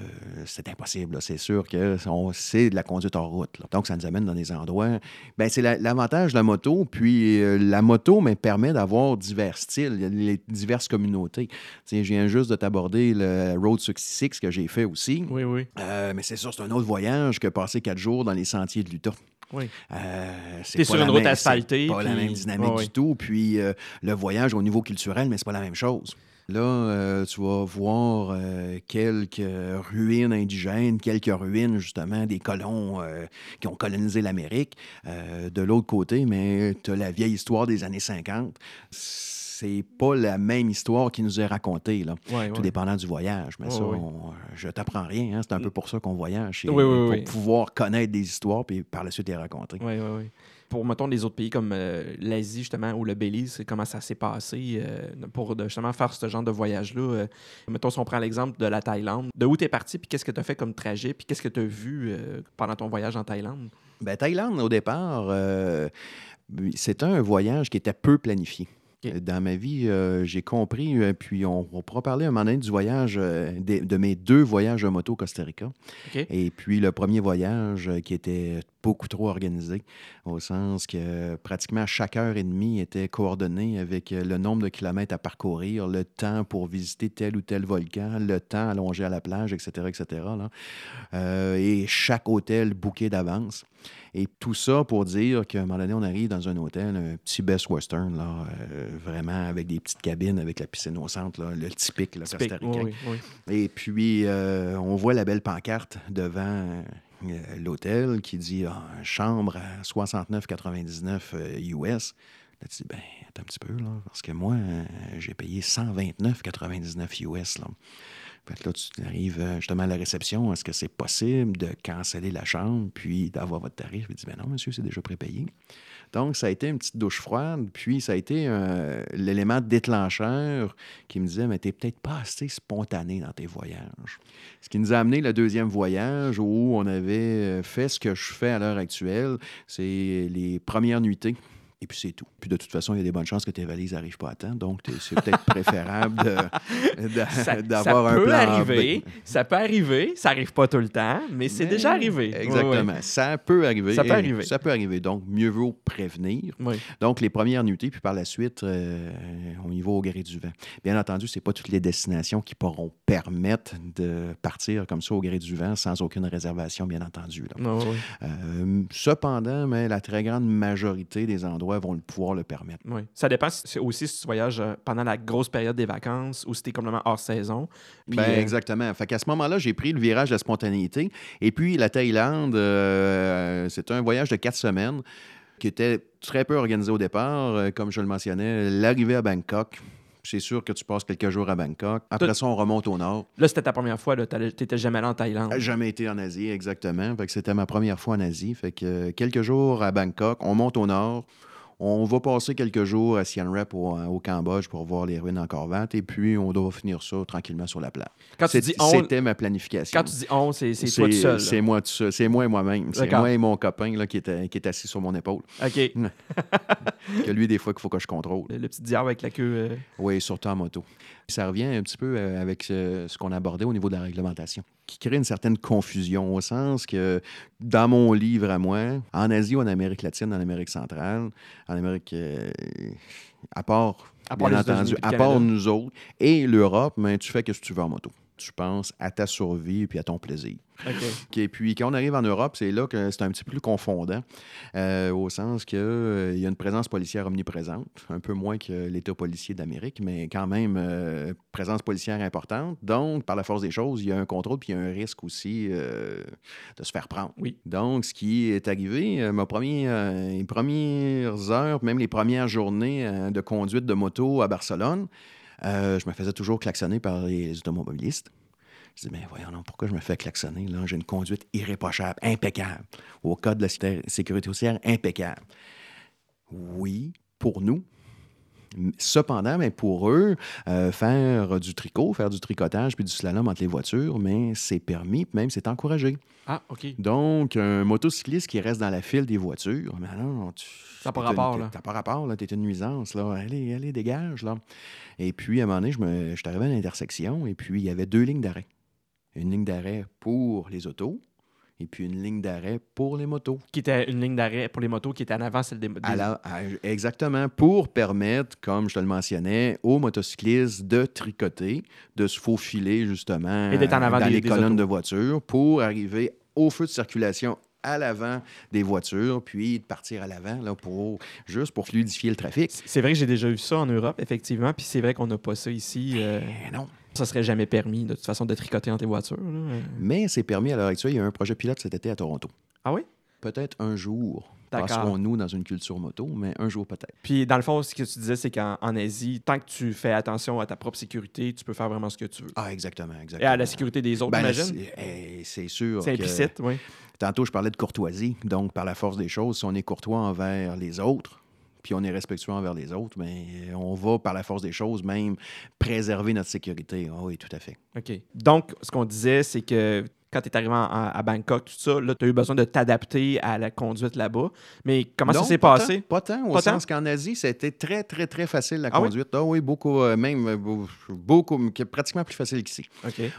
c'est impossible. C'est sûr que c'est de la conduite hors route. là. Donc, ça nous amène dans des endroits. Ben, c'est la- l'avantage de la moto. Puis, euh, la moto me permet d'avoir divers styles, les diverses communautés. Je viens juste de t'aborder le Road 66 que j'ai fait aussi. Oui, oui. Euh, mais c'est sûr, c'est un autre voyage que passer quatre jours dans les sentiers de l'Utah. Oui. Euh, c'est sur une route asphaltée, C'est pas la même dynamique du tout. Puis euh, le voyage au niveau culturel, mais c'est pas la même chose. Là, euh, tu vas voir euh, quelques ruines indigènes, quelques ruines justement des colons euh, qui ont colonisé l'Amérique. De l'autre côté, mais tu as la vieille histoire des années 50. C'est pas la même histoire qui nous est racontée, là. Ouais, Tout ouais. dépendant du voyage. Mais Ouais, ça, on- je t'apprends rien. hein. C'est un peu pour ça qu'on voyage. pour pouvoir connaître des histoires puis par la suite les raconter. Oui, oui, oui. Pour, mettons, les autres pays comme euh, l'Asie, justement, ou le Belize, c'est comment ça s'est passé euh, pour de- justement faire ce genre de voyage-là. euh. mettons, si on prend l'exemple de la Thaïlande, de où tu es parti, puis qu'est-ce que tu as fait comme trajet, puis qu'est-ce que tu as vu pendant ton voyage en Thaïlande? Ben, Thaïlande, au départ, c'était un voyage qui était peu planifié. Dans ma vie, euh, j'ai compris, euh, puis on, on pourra parler un moment donné du voyage, euh, de, mes deux voyages de moto au Costa Rica. Et puis le premier voyage qui était beaucoup trop organisé, au sens que pratiquement chaque heure et demie était coordonné avec euh, le nombre de kilomètres à parcourir, le temps pour visiter tel ou tel volcan, le temps allongé à la plage, etc., etc. là. Euh, et chaque hôtel booké d'avance. Et tout ça pour dire qu'à un moment donné, on arrive dans un hôtel, un petit Best Western, là, euh, vraiment avec des petites cabines, avec la piscine au centre, là, le typique, là, Typique. costaricain. Oui, oui, oui. Et puis, euh, on voit la belle pancarte devant l'hôtel qui dit ah, chambre à 69,99 euh, US. Là, tu dis, ben, attends un petit peu, là, parce que moi, euh, j'ai payé 129,99 US. Là. Là, tu arrives euh, justement à la réception. Est-ce que c'est possible de canceller la chambre puis d'avoir votre tarif? Il dit, ben non, monsieur, c'est déjà prépayé. Donc, ça a été une petite douche froide. Puis, ça a été euh, l'élément déclencheur qui me disait, mais t'es peut-être pas assez spontané dans tes voyages. Ce qui nous a amené le deuxième voyage où on avait euh, fait ce que je fais à l'heure actuelle, c'est les premières nuitées. Et puis c'est tout. Puis de toute façon, il y a des bonnes chances que tes valises n'arrivent pas à temps. Donc, c'est peut-être préférable de- de- Ça, d'avoir ça un peut plan arriver, ça peut arriver, ça arrive pas tout le temps, mais c'est déjà arrivé. Exactement. Ça peut arriver. Ça peut arriver. Ça peut arriver. Donc, mieux vaut prévenir. Oui. Donc, les premières nuitées, puis par la suite, euh, on y va au gré du vent. Bien entendu, ce n'est pas toutes les destinations qui pourront permettre de partir comme ça au gré du vent sans aucune réservation, bien entendu. là. Euh, cependant, mais la très grande majorité des endroits vont le pouvoir le permettre. Oui. Ça dépend si- c'est aussi si tu voyages euh, pendant la grosse période des vacances ou si tu es complètement hors saison. Puis, Ben, euh, exactement. Fait qu'à ce moment-là, j'ai pris le virage de la spontanéité. Et puis, la Thaïlande, euh, c'était un voyage de quatre semaines qui était très peu organisé au départ. Euh, comme je le mentionnais, l'arrivée à Bangkok. C'est sûr que tu passes quelques jours à Bangkok. Après Tout- ça, on remonte au nord. Là, c'était ta première fois, tu n'étais jamais allé en Thaïlande. Jamais été en Asie, exactement. Fait que c'était ma première fois en Asie. Fait que euh, quelques jours à Bangkok, on monte au nord. On va passer quelques jours à Siem Reap au, au Cambodge pour voir les ruines encore vivantes. Et puis, on doit finir ça tranquillement sur la plage. Quand tu dis on, C'était ma planification. quand tu dis on, c'est c'est toi tout seul. C'est moi tout seul. C'est moi et moi-même. C'est moi et mon copain là, qui, est, qui est assis sur mon épaule. OK. Que lui, des fois, qu'il faut que je contrôle. Le, le petit diable avec la queue. euh, Oui, surtout en moto. Puis ça revient un petit peu euh, avec ce, ce qu'on abordait au niveau de la réglementation, qui crée une certaine confusion au sens que dans mon livre à moi, en Asie ou en Amérique latine, en Amérique centrale, en Amérique, euh, à part, À part bien entendu, à part nous autres, et l'Europe, mais tu fais ce que tu veux en moto. Tu penses à ta survie et puis à ton plaisir. Et puis, quand on arrive en Europe, c'est là que c'est un petit peu plus confondant, euh, au sens qu'il y a une présence policière omniprésente, un peu moins que l'État policier d'Amérique, mais quand même, euh, présence policière importante. Donc, par la force des choses, il y a un contrôle, puis il y a un risque aussi euh, de se faire prendre. Oui. Donc, ce qui est arrivé, euh, ma première, euh, les premières heures, même les premières journées euh, de conduite de moto à Barcelone, euh, je me faisais toujours klaxonner par les automobilistes. Je dis, mais voyons, non, pourquoi je me fais klaxonner? Là, j'ai une conduite irréprochable, impeccable. Au code de la sé- sécurité routière, impeccable. Oui, pour nous. Cependant, ben, pour eux, euh, faire du tricot, faire du tricotage puis du slalom entre les voitures, mais c'est permis, même c'est encouragé. Ah, OK. Donc, un motocycliste qui reste dans la file des voitures, mais non, tu. N'a pas rapport, là. T'as pas rapport, là. T'es une nuisance, là. Allez, allez, dégage, là. Et puis, à un moment donné, je, me, je suis arrivé à l'intersection et puis il y avait deux lignes d'arrêt. Une ligne d'arrêt pour les autos et puis une ligne d'arrêt pour les motos. Qui était une ligne d'arrêt pour les motos qui était en avant, celle des. des- la- à- exactement, pour permettre, comme je te le mentionnais, aux motocyclistes de tricoter, de se faufiler justement Et d'être en avant dans des- les des colonnes autos. de voitures pour arriver au feu de circulation à l'avant des voitures, puis de partir à l'avant là, pour, juste pour fluidifier le trafic. C'est vrai que j'ai déjà vu ça en Europe, effectivement, puis c'est vrai qu'on n'a pas ça ici. euh, Eh non. Ça serait jamais permis, de toute façon, de tricoter entre les voitures. là. Euh, Mais c'est permis à l'heure actuelle. Il y a un projet pilote cet été à Toronto. Ah oui? Peut-être un jour passerons-nous dans une culture moto, mais un jour peut-être. Puis, dans le fond, ce que tu disais, c'est qu'en en Asie, tant que tu fais attention à ta propre sécurité, tu peux faire vraiment ce que tu veux. Ah, exactement, Et exactement. à la sécurité des autres, Ben, là, j'imagine? c'est eh, c'est sûr. C'est que- implicite, oui. Tantôt, je parlais de courtoisie. Donc, par la force des choses, si on est courtois envers les autres, puis on est respectueux envers les autres, mais on va, par la force des choses, même préserver notre sécurité. Ah oui, tout à fait. OK. Donc, ce qu'on disait, c'est que quand tu es arrivé en- à, à Bangkok, tout ça, là, tu as eu besoin de t'adapter à la conduite là-bas. Mais comment ça s'est pas passé? tant, Pas tant, au Pas sens qu'en Asie, c'était très, très, très facile la Ah oui? conduite. Ah oui, beaucoup, euh, même euh, beau- beaucoup, que- pratiquement plus facile qu'ici.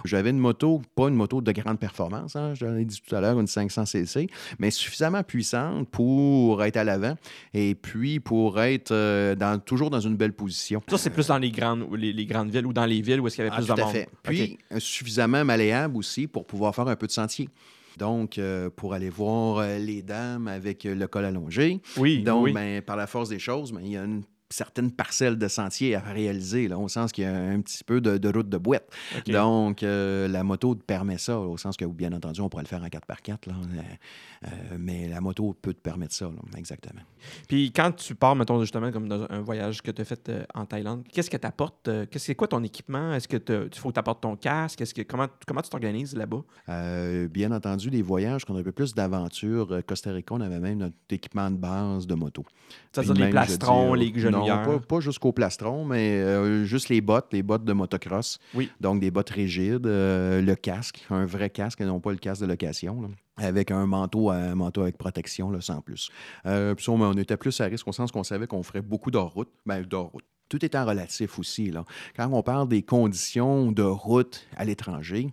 J'avais une moto, pas une moto de grande performance, hein, je l'ai dit tout à l'heure, une 500cc, mais suffisamment puissante pour être à l'avant et puis pour être euh, dans, toujours dans une belle position. Ça, c'est plus dans les grandes, les, les grandes villes ou dans les villes où est-ce qu'il y avait Ah, plus tout de à monde. fait. Puis, suffisamment malléable aussi pour pouvoir faire un peu de sentier. Donc, euh, pour aller voir euh, les dames avec euh, le col allongé. Oui, Donc, oui. ben, par la force des choses, ben, il y a une certaine parcelle de sentier à réaliser, là, au sens qu'il y a un petit peu de, de route de boîte. Donc, euh, la moto te permet ça, au sens que, bien entendu, on pourrait le faire en 4x4, là, euh, euh, mais la moto peut te permettre ça, là, exactement. Puis quand tu pars, mettons, justement, comme dans un voyage que tu as fait euh, en Thaïlande, qu'est-ce que tu apportes? c'est quoi ton équipement? Est-ce que il faut que tu apportes ton casque? Est-ce que, comment, comment tu t'organises là-bas? Bien entendu, des voyages qu'on a un peu plus d'aventure. Costa Rica, on avait même notre équipement de base de moto. C'est-à-dire les plastrons, les dire, Non, pas, pas jusqu'au plastron, mais euh, juste les bottes, les bottes de motocross. Oui. Donc, des bottes rigides, euh, le casque, un vrai casque et non pas le casque de location, là, avec un manteau, un manteau avec protection, là, sans plus. Euh, puis ça, on était plus à risque au sens qu'on savait qu'on ferait beaucoup d'hors-route. Ben, d'hors-route. Tout étant relatif aussi. Là. Quand on parle des conditions de route à l'étranger,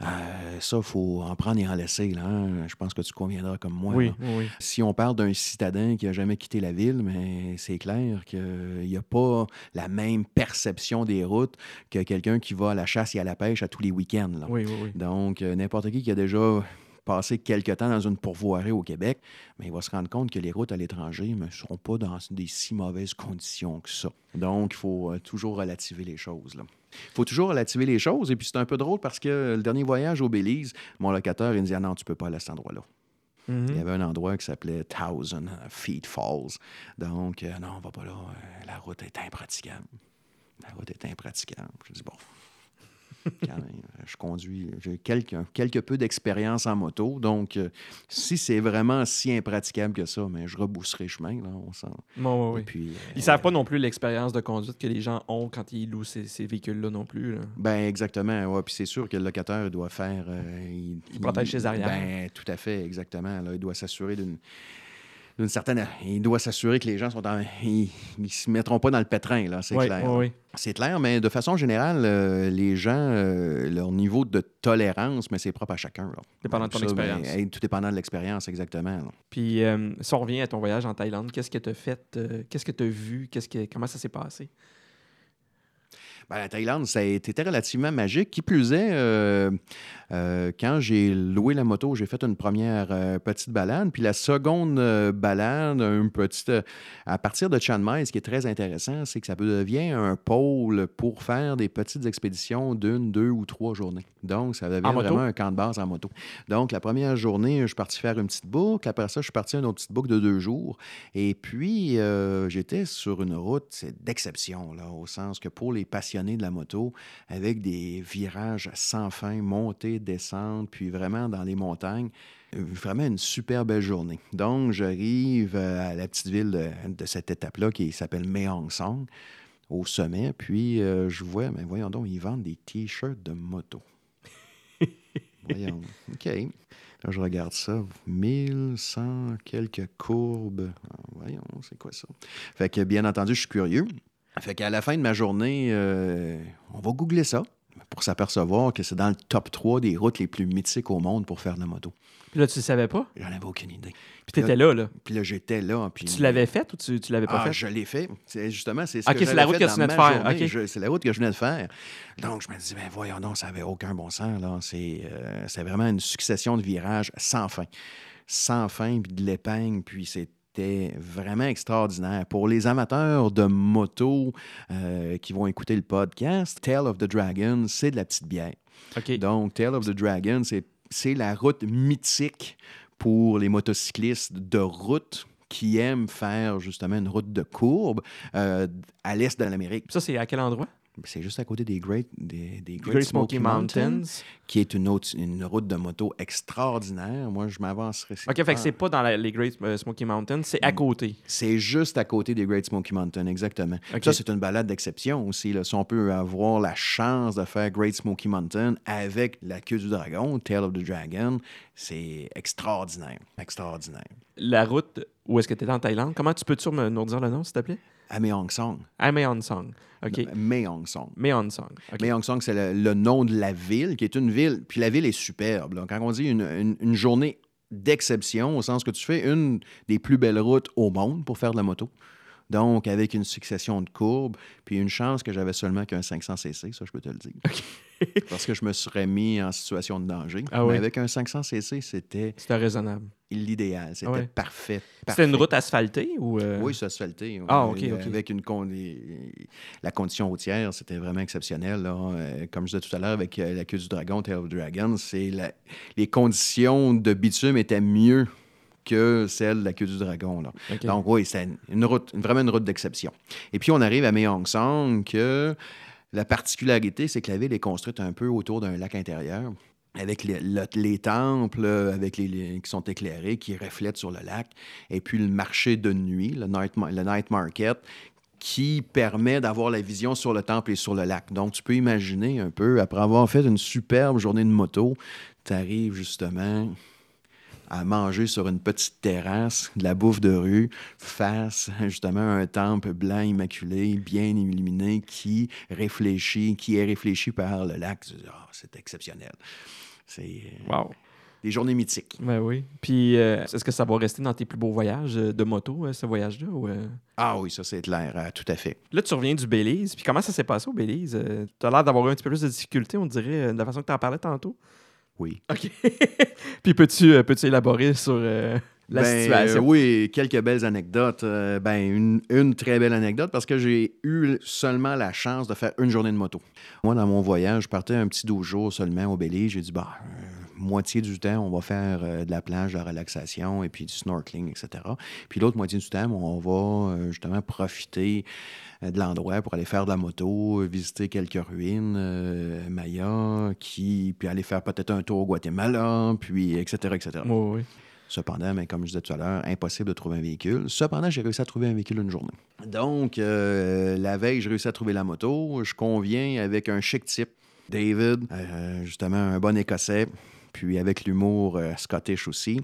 euh, ça, il faut en prendre et en laisser. Là, hein. Je pense que tu conviendras comme moi. oui, oui. Si on parle d'un citadin qui n'a jamais quitté la ville, mais c'est clair qu'il n'y a pas la même perception des routes que quelqu'un qui va à la chasse et à la pêche à tous les week-ends. là. Oui, oui, oui. Donc, euh, n'importe qui qui a déjà passé quelque temps dans une pourvoirie au Québec, mais il va se rendre compte que les routes à l'étranger ne seront pas dans des si mauvaises conditions que ça. Donc, il faut euh, toujours relativer les choses. là. Il faut toujours relativer les choses. Et puis, c'est un peu drôle parce que le dernier voyage au Belize, mon locataire, il me dit Ah non, tu peux pas aller à cet endroit-là. Mhm. Il y avait un endroit qui s'appelait Thousand Feet Falls. Donc, euh, non, on va pas là. Euh, la route est impraticable. La route est impraticable. Je dis, bon, quand même, euh, je conduis, j'ai quelque, quelque peu d'expérience en moto. Donc, euh, si c'est vraiment si impraticable que ça, mais je rebousserai chemin, là, on sent. Bon, oui, oui. Euh, Ils savent pas non plus l'expérience de conduite que les gens ont quand ils louent ces, ces véhicules-là non plus. là. Ben exactement. Ouais. Puis c'est sûr que le locataire doit faire. euh, il, Il protège ses arrières. Ben tout à fait, exactement. Là, il doit s'assurer d'une d'une certaine. Il doit s'assurer que les gens sont en. Ils, ils se mettront pas dans le pétrin, là, c'est Oui, clair. oui. C'est clair, mais de façon générale, euh, les gens, euh, leur niveau de tolérance, mais c'est propre à chacun. Là. Dépendant de ton Ça, ben, expérience. tout dépendant de l'expérience, exactement. là. Puis, euh, si on revient à ton voyage en Thaïlande, qu'est-ce que tu as fait? euh, qu'est-ce que tu as vu? Qu'est-ce que, comment ça s'est passé? Ben, la Thaïlande, ça a été relativement magique. Qui plus est, euh, euh, quand j'ai loué la moto, j'ai fait une première euh, petite balade. Puis la seconde balade, une petite. à partir de Chiang Mai, ce qui est très intéressant, c'est que ça devient un pôle pour faire des petites expéditions d'une, deux ou trois journées. Donc, ça devient vraiment un camp de base en moto. Donc, la première journée, je suis parti faire une petite boucle. Après ça, je suis parti à une autre petite boucle de deux jours. Et puis, j'étais sur une route d'exception, là, au sens que pour les passionnés de la moto, avec des virages sans fin, montées, descentes, puis vraiment dans les montagnes, euh, vraiment une super belle journée. Donc, j'arrive euh, à la petite ville de, de cette étape-là qui s'appelle Son. au sommet. Puis euh, je vois, mais voyons donc, ils vendent des t-shirts de moto. voyons. OK. Là, je regarde ça. 1100 quelques courbes. Ah, voyons, c'est quoi ça? Fait que, bien entendu, je suis curieux. Fait qu'à la fin de ma journée, euh, on va googler ça pour s'apercevoir que c'est dans le top 3 des routes les plus mythiques au monde pour faire de la moto. Puis là, tu le savais pas? J'en avais aucune idée. Puis t'étais là, là. Puis là, j'étais là. Puis Tu l'avais fait ou tu, tu l'avais pas ah, fait? je l'ai fait. C'est justement, c'est ce que c'est la route fait que tu dans venais de faire, C'est la route que je venais de faire. Donc, je me dis, ben voyons donc, ça avait aucun bon sens. Là. C'est, euh, c'est vraiment une succession de virages sans fin. Sans fin, puis de l'épingle, puis c'était vraiment extraordinaire. Pour les amateurs de moto euh, qui vont écouter le podcast, Tale of the Dragon, c'est de la petite bière. Donc, Tale of the Dragon, c'est, c'est la route mythique pour les motocyclistes de route qui aiment faire justement une route de courbe euh, à l'est de l'Amérique. Ça, c'est à quel endroit? C'est juste à côté des Great, des, des Great, Great Smoky, Smoky Mountains, Mountains. qui est une, autre, une route de moto extraordinaire. Moi, je m'avancerais. OK, fait que c'est pas dans la- les Great euh, Smoky Mountains, c'est à côté. C'est juste à côté des Great Smoky Mountains, exactement. Ça, c'est une balade d'exception aussi. Là. Si on peut avoir la chance de faire Great Smoky Mountain avec la queue du dragon, Tail of the Dragon, c'est extraordinaire. Extraordinaire. La route où est-ce que tu étais en Thaïlande, comment tu peux-tu me nous redire le nom, s'il te plaît? À Meong Song. Song. OK. Meong Song. Mae Song. Meong Song, c'est le, le nom de la ville, qui est une ville. Puis la ville est superbe. là. Quand on dit une, une- une journée d'exception, au sens que tu fais une des plus belles routes au monde pour faire de la moto. Donc, avec une succession de courbes, puis une chance que j'avais seulement qu'un 500cc, ça, je peux te le dire. Parce que je me serais mis en situation de danger. Ah Mais avec un 500cc, c'était C'était raisonnable. l'idéal. C'était Ah parfait. C'était une route asphaltée ou. euh, Oui, c'est asphalté. Ah, ok. Avec une con- la condition routière, c'était vraiment exceptionnel. là. Euh, Comme je disais tout à l'heure, avec euh, la queue du dragon, Tail of the Dragon, c'est la- les conditions de bitume étaient mieux que celles de la queue du dragon. Là. Donc oui, c'est une- route, vraiment une route d'exception. Et puis on arrive à Meong Song que la particularité, c'est que la ville est construite un peu autour d'un lac intérieur avec les, le- les temples euh, avec les, qui sont éclairés, qui reflètent sur le lac, et puis le marché de nuit, le night, ma- le night market, qui permet d'avoir la vision sur le temple et sur le lac. Donc, tu peux imaginer un peu, après avoir fait une superbe journée de moto, tu arrives justement à manger sur une petite terrasse de la bouffe de rue face justement à un temple blanc immaculé, bien illuminé, qui réfléchit, qui est réfléchi par le lac. Tu dis, Ah, c'est exceptionnel. C'est euh, Wow. des journées mythiques. Ben oui. Puis, euh, est-ce que ça va rester dans tes plus beaux voyages euh, de moto, euh, ce voyage-là? ou, euh? Ah oui, ça c'est clair, euh, tout à fait. Là, tu reviens du Belize. Puis, comment ça s'est passé au Belize? tu as l'air d'avoir eu un petit peu plus de difficultés, on dirait, de la façon que tu en parlais tantôt. Oui. OK. Puis, peux-tu euh, peux-tu élaborer sur euh, la Ben, situation? euh, oui, quelques belles anecdotes. Euh, ben, une, une très belle anecdote parce que j'ai eu seulement la chance de faire une journée de moto. Moi, dans mon voyage, je partais un petit 12 jours seulement au Belize. J'ai dit, bah, moitié du temps, on va faire euh, de la plage, de la relaxation et puis du snorkeling, etc. Puis l'autre moitié du temps, on va euh, justement profiter euh, de l'endroit pour aller faire de la moto, visiter quelques ruines, euh, Maya, qui, puis aller faire peut-être un tour au Guatemala, puis etc., etc. Oui. Cependant, mais comme je disais tout à l'heure, impossible de trouver un véhicule. Cependant, j'ai réussi à trouver un véhicule une journée. Donc, euh, la veille, j'ai réussi à trouver la moto. Je conviens avec un chic type, David, euh, justement un bon Écossais, puis avec l'humour euh, scottish aussi.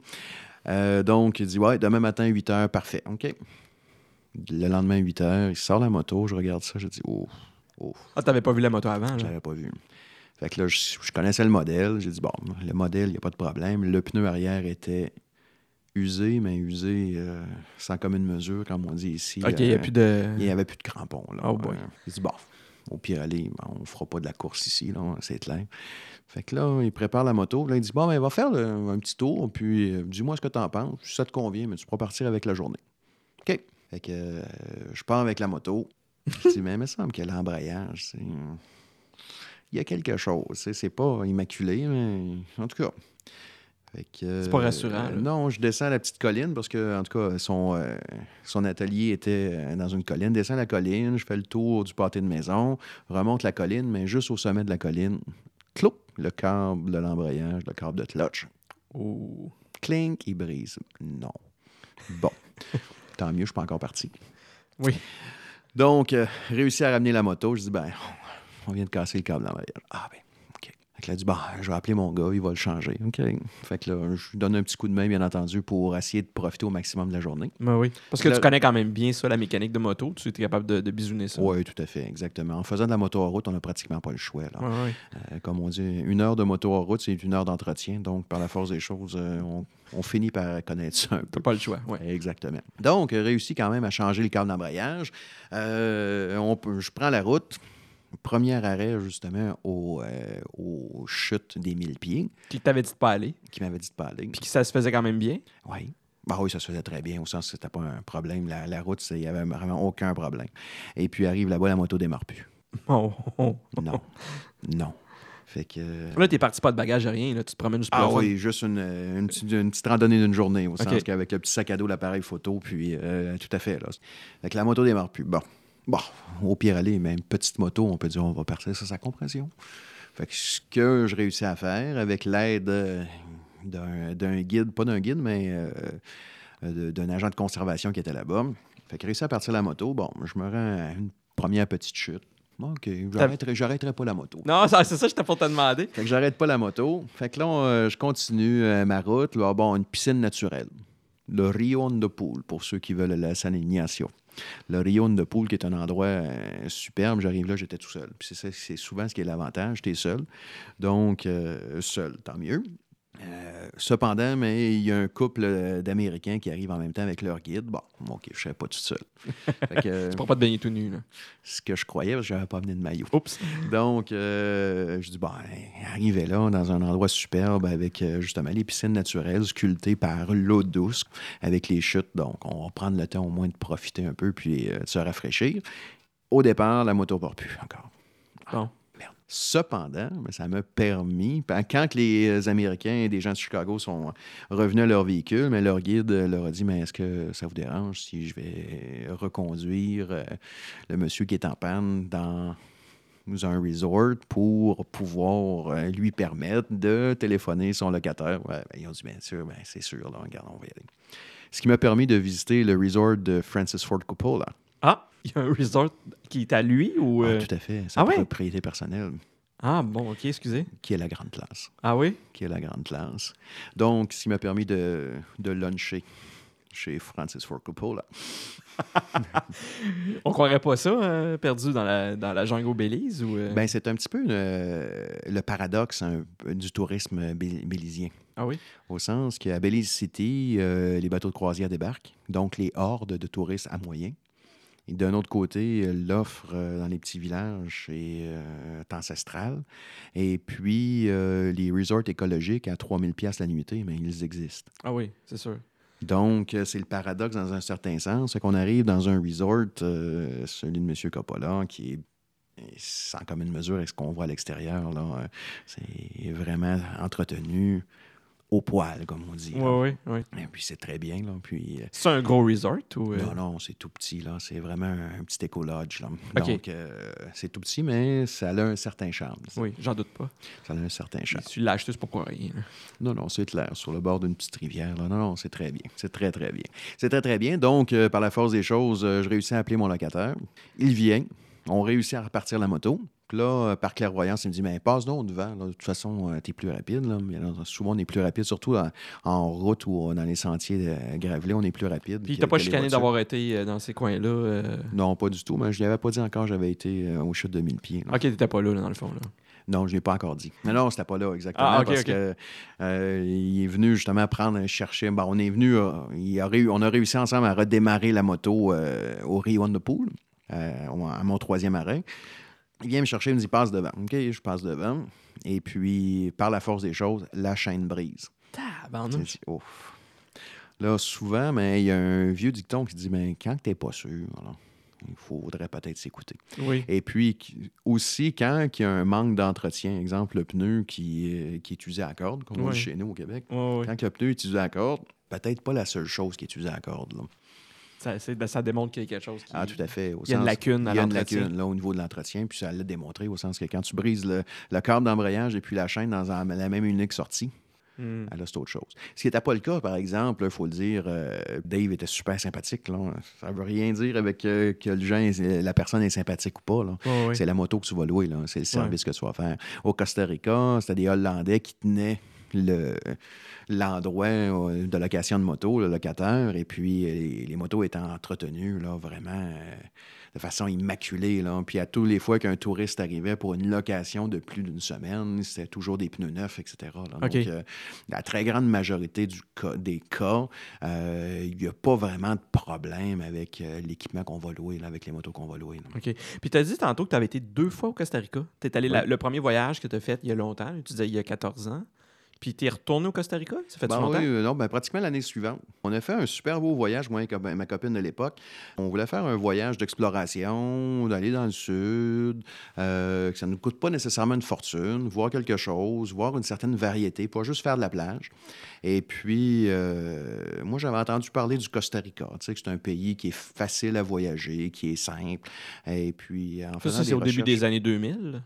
Euh, donc, il dit Ouais, demain matin, 8 h, parfait. OK. Le lendemain, 8 h, il sort la moto, je regarde ça, je dis Oh, oh, Ah, t'avais pas vu la moto avant, je là? l'avais pas vu. Fait que là, je, je connaissais le modèle. J'ai dit, bon, le modèle, il n'y a pas de problème. Le pneu arrière était usé, mais usé euh, sans commune mesure, comme on dit ici. OK, il n'y a plus de... il n'y avait plus de crampons. Là. Oh boy. J'ai dit, bon, au pire, allez, on ne fera pas de la course ici, là, c'est clair. Fait que là, il prépare la moto. Là, il dit, bon, ben, va faire le- un petit tour, puis euh, dis-moi ce que tu en penses. Si ça te convient, mais tu pourras partir avec la journée. OK. Fait que euh, je pars avec la moto. Je dis, mais il me semble que l'embrayage, c'est... Il y a quelque chose. C'est c'est pas immaculé, mais en tout cas. C'est pas rassurant, euh, non, je descends la petite colline parce que, en tout cas, son, euh, son atelier était dans une colline. Descends la colline, je fais le tour du pâté de maison, remonte la colline, mais juste au sommet de la colline, cloup, le câble de l'embrayage, le câble de clutch. Oh. Clink, il brise. Non. Bon. Tant mieux, je suis pas encore parti. Oui. Donc, euh, réussi à ramener la moto. Je dis, ben, on vient de casser le câble d'embrayage. Ah, ben. Fait que là, il dit, bon, je vais appeler mon gars, il va le changer. OK. Fait que là, je lui donne un petit coup de main, bien entendu, pour essayer de profiter au maximum de la journée. Ben oui. Parce que Là- tu connais quand même bien ça, la mécanique de moto. Tu es capable de, de bisouner ça. Oui, tout à fait, exactement. En faisant de la moto en route, on n'a pratiquement pas le choix. là. Ouais, ouais. Euh, comme on dit, une heure de moto en route, c'est une heure d'entretien. Donc, par la force des choses, euh, on, on finit par connaître ça un peu. Pas le choix. Ouais. Exactement. Donc, réussi quand même à changer le câble d'embrayage. Euh, on peut- je prends la route. Premier arrêt, justement, au, euh, aux chutes des 1000 pieds, Qui t'avait dit de pas aller. qui m'avait dit de pas aller. Puis que ça se faisait quand même bien. Oui. Bah oui, ça se faisait très bien, au sens que c'était pas un problème. La, la route, il n'y avait vraiment aucun problème. Et puis arrive là-bas, la moto démarre plus. Oh, oh. Non. non. Fait que. Là, t'es parti pas de bagage, rien. Là. Tu te promènes juste pour Ah fun. oui, juste une, une petite, une petite randonnée d'une journée, au sens qu'avec le petit sac à dos, l'appareil photo, puis euh, tout à fait. Là. Fait que la moto démarre plus. Bon. Bon, au pire aller, même petite moto, on peut dire on va partir sur sa compression. Fait que ce que je réussis à faire avec l'aide euh, d'un guide, pas d'un guide, mais euh, d'un agent de conservation qui était là-bas. Fait que j'ai réussi à partir la moto. Bon, je me rends à une première petite chute. OK, j'arrêterai, pas la moto. Non, c'est ça, j'étais pour te demander. Fait que j'arrête pas la moto. Fait que là, on, euh, je continue euh, ma route. Là, bon, une piscine naturelle. Le Rio de Pool, pour ceux qui veulent la San-Ignacio. Le Rio de Pool, qui est un endroit euh, superbe. J'arrive là, j'étais tout seul. C'est, souvent ce qui est l'avantage, t'es seul. Donc, euh, seul, tant mieux. Euh, cependant, mais il y a un couple euh, d'Américains qui arrivent en même temps avec leur guide. Bon, OK, je ne serais pas tout seul. Fait que, euh, Tu pourras pas te baigner tout nu. Là. ce que je croyais, parce que je n'avais pas amené de maillot. Oups. Donc, euh, je dis, bon, arrivé là, dans un endroit superbe, avec justement les piscines naturelles sculptées par l'eau douce, avec les chutes. Donc, on va prendre le temps au moins de profiter un peu, puis euh, de se rafraîchir. Au départ, la moto ne part plus encore. Bon. Cependant, ça m'a permis, ben, quand les Américains et des gens de Chicago sont revenus à leur véhicule, mais leur guide leur a dit Mais est-ce que ça vous dérange si je vais reconduire euh, le monsieur qui est en panne dans un resort pour pouvoir euh, lui permettre de téléphoner son locataire? Ben, ils ont dit Bien sûr, ben, c'est sûr, regarde, on va y aller. Ce qui m'a permis de visiter le resort de Francis Ford Coppola. Ah, il y a un resort qui est à lui ou. Ah, euh, tout à fait, sa ah ouais? propriété personnelle, Ah, bon, ok, excusez. qui est la grande classe. Ah oui? qui est la grande classe. Donc, ce qui m'a permis de, de luncher chez Francis Ford Coppola. On croirait pas ça, hein, perdu dans la, dans la jungle au Belize ou. euh? Ben, c'est un petit peu euh, le paradoxe du tourisme bélisien. ah oui? Au sens qu'à Belize City, euh, les bateaux de croisière débarquent, donc les hordes de touristes à moyen. Et d'un autre côté, l'offre euh, dans les petits villages est euh, ancestrale. Et puis, euh, les resorts écologiques à 3000 pièces la nuitée, mais ils existent. Ah oui, c'est sûr. Donc, c'est le paradoxe dans un certain sens. C'est qu'on arrive dans un resort, euh, celui de M. Coppola, qui est sans commune mesure avec ce qu'on voit à l'extérieur. là. C'est vraiment entretenu au poil, comme on dit. Oui, oui, oui. Et puis, c'est très bien. Là. Puis, euh, C'est un gros resort ou. euh? non, non, c'est tout petit. là. C'est vraiment un, petit éco-lodge. là. Donc, euh, c'est tout petit, mais ça a un certain charme. Oui, j'en doute pas. Ça a un certain charme. Tu l'as acheté, c'est pas pour rien. Non, non, c'est clair. Sur le bord d'une petite rivière. Là. Non, non, c'est très bien. C'est très, très bien. C'est très, très bien. Donc, euh, par la force des choses, je réussis à appeler mon locataire. Il vient. On réussit à repartir la moto. Puis là, euh, par clairvoyance, il me dit Mais passe donc devant. là. De toute façon, tu es plus rapide. Là. Souvent, on est plus rapide, surtout en, en route ou dans les sentiers de gravelés, on est plus rapide. Puis t'as pas chicané d'avoir été euh, dans ces coins-là. euh? Non, pas du tout. Mais je n'y avais pas dit encore j'avais été euh, au chute de 1000 pieds. là. Ok, t'étais pas là, là, dans le fond. Là. Non, je ne l'ai pas encore dit. Mais non, c'était pas là exactement. Ah, parce ok. que euh, il est venu justement prendre, chercher. On est venu, euh, il a on a réussi ensemble à redémarrer la moto euh, au Rio de Pool, euh, à mon troisième arrêt. Il vient me chercher, il me dit passe devant. OK, je passe devant. Et puis, par la force des choses, la chaîne brise. Tabarnouche. Ouf. Là, souvent, mais il y a un vieux dicton qui dit ben, quand tu n'es pas sûr, là, il faudrait peut-être s'écouter. Oui. Et puis aussi, quand il y a un manque d'entretien, exemple le pneu qui, est- qui est usé à corde, comme on Oui. dit chez nous au Québec, quand le pneu est usé à corde, peut-être pas la seule chose qui est usée à corde. là. Ça, ben, démontre qu'il y a quelque chose qui. Ah, tout à fait. Au Il y a une lacune à Il y a une lacune là, au niveau de l'entretien, puis ça l'a démontré au sens que quand tu brises le, le câble d'embrayage et puis la chaîne dans un- la même unique sortie. Ah, là, c'est autre chose. Ce qui n'était pas le cas, par exemple, il faut le dire, euh, Dave était super sympathique. Là. Ça veut rien dire avec euh, que le gens, la personne est sympathique ou pas. C'est la moto que tu vas louer, c'est le service que tu vas faire. Au Costa Rica, c'était des Hollandais qui tenaient l'endroit euh, de location de moto, le locataire, et puis euh, les, les motos étaient entretenues là, vraiment euh, de façon immaculée. Là. Puis à tous les fois qu'un touriste arrivait pour une location de plus d'une semaine, c'était toujours des pneus neufs, etc. là. Donc, euh, la très grande majorité du cas- des cas, euh, il n'y a pas vraiment de problème avec l'équipement qu'on va louer, là, avec les motos qu'on va louer. là. OK. Puis tu as dit tantôt que tu avais été deux fois au Costa Rica. Tu es allé la- le premier voyage que tu as fait il y a longtemps, tu disais il y a 14 ans. Puis tu es retourné au Costa Rica? Ça fait Ben longtemps? oui, euh, non, ben, pratiquement l'année suivante. On a fait un super beau voyage, moi et ma copine de l'époque. On voulait faire un voyage d'exploration, d'aller dans le sud, euh, que ça ne nous coûte pas nécessairement une fortune, voir quelque chose, voir une certaine variété, pas juste faire de la plage. Et puis, euh, moi, j'avais entendu parler du Costa Rica. Tu sais, que c'est un pays qui est facile à voyager, qui est simple. Et puis, en faisant ça, c'est au début des années 2000.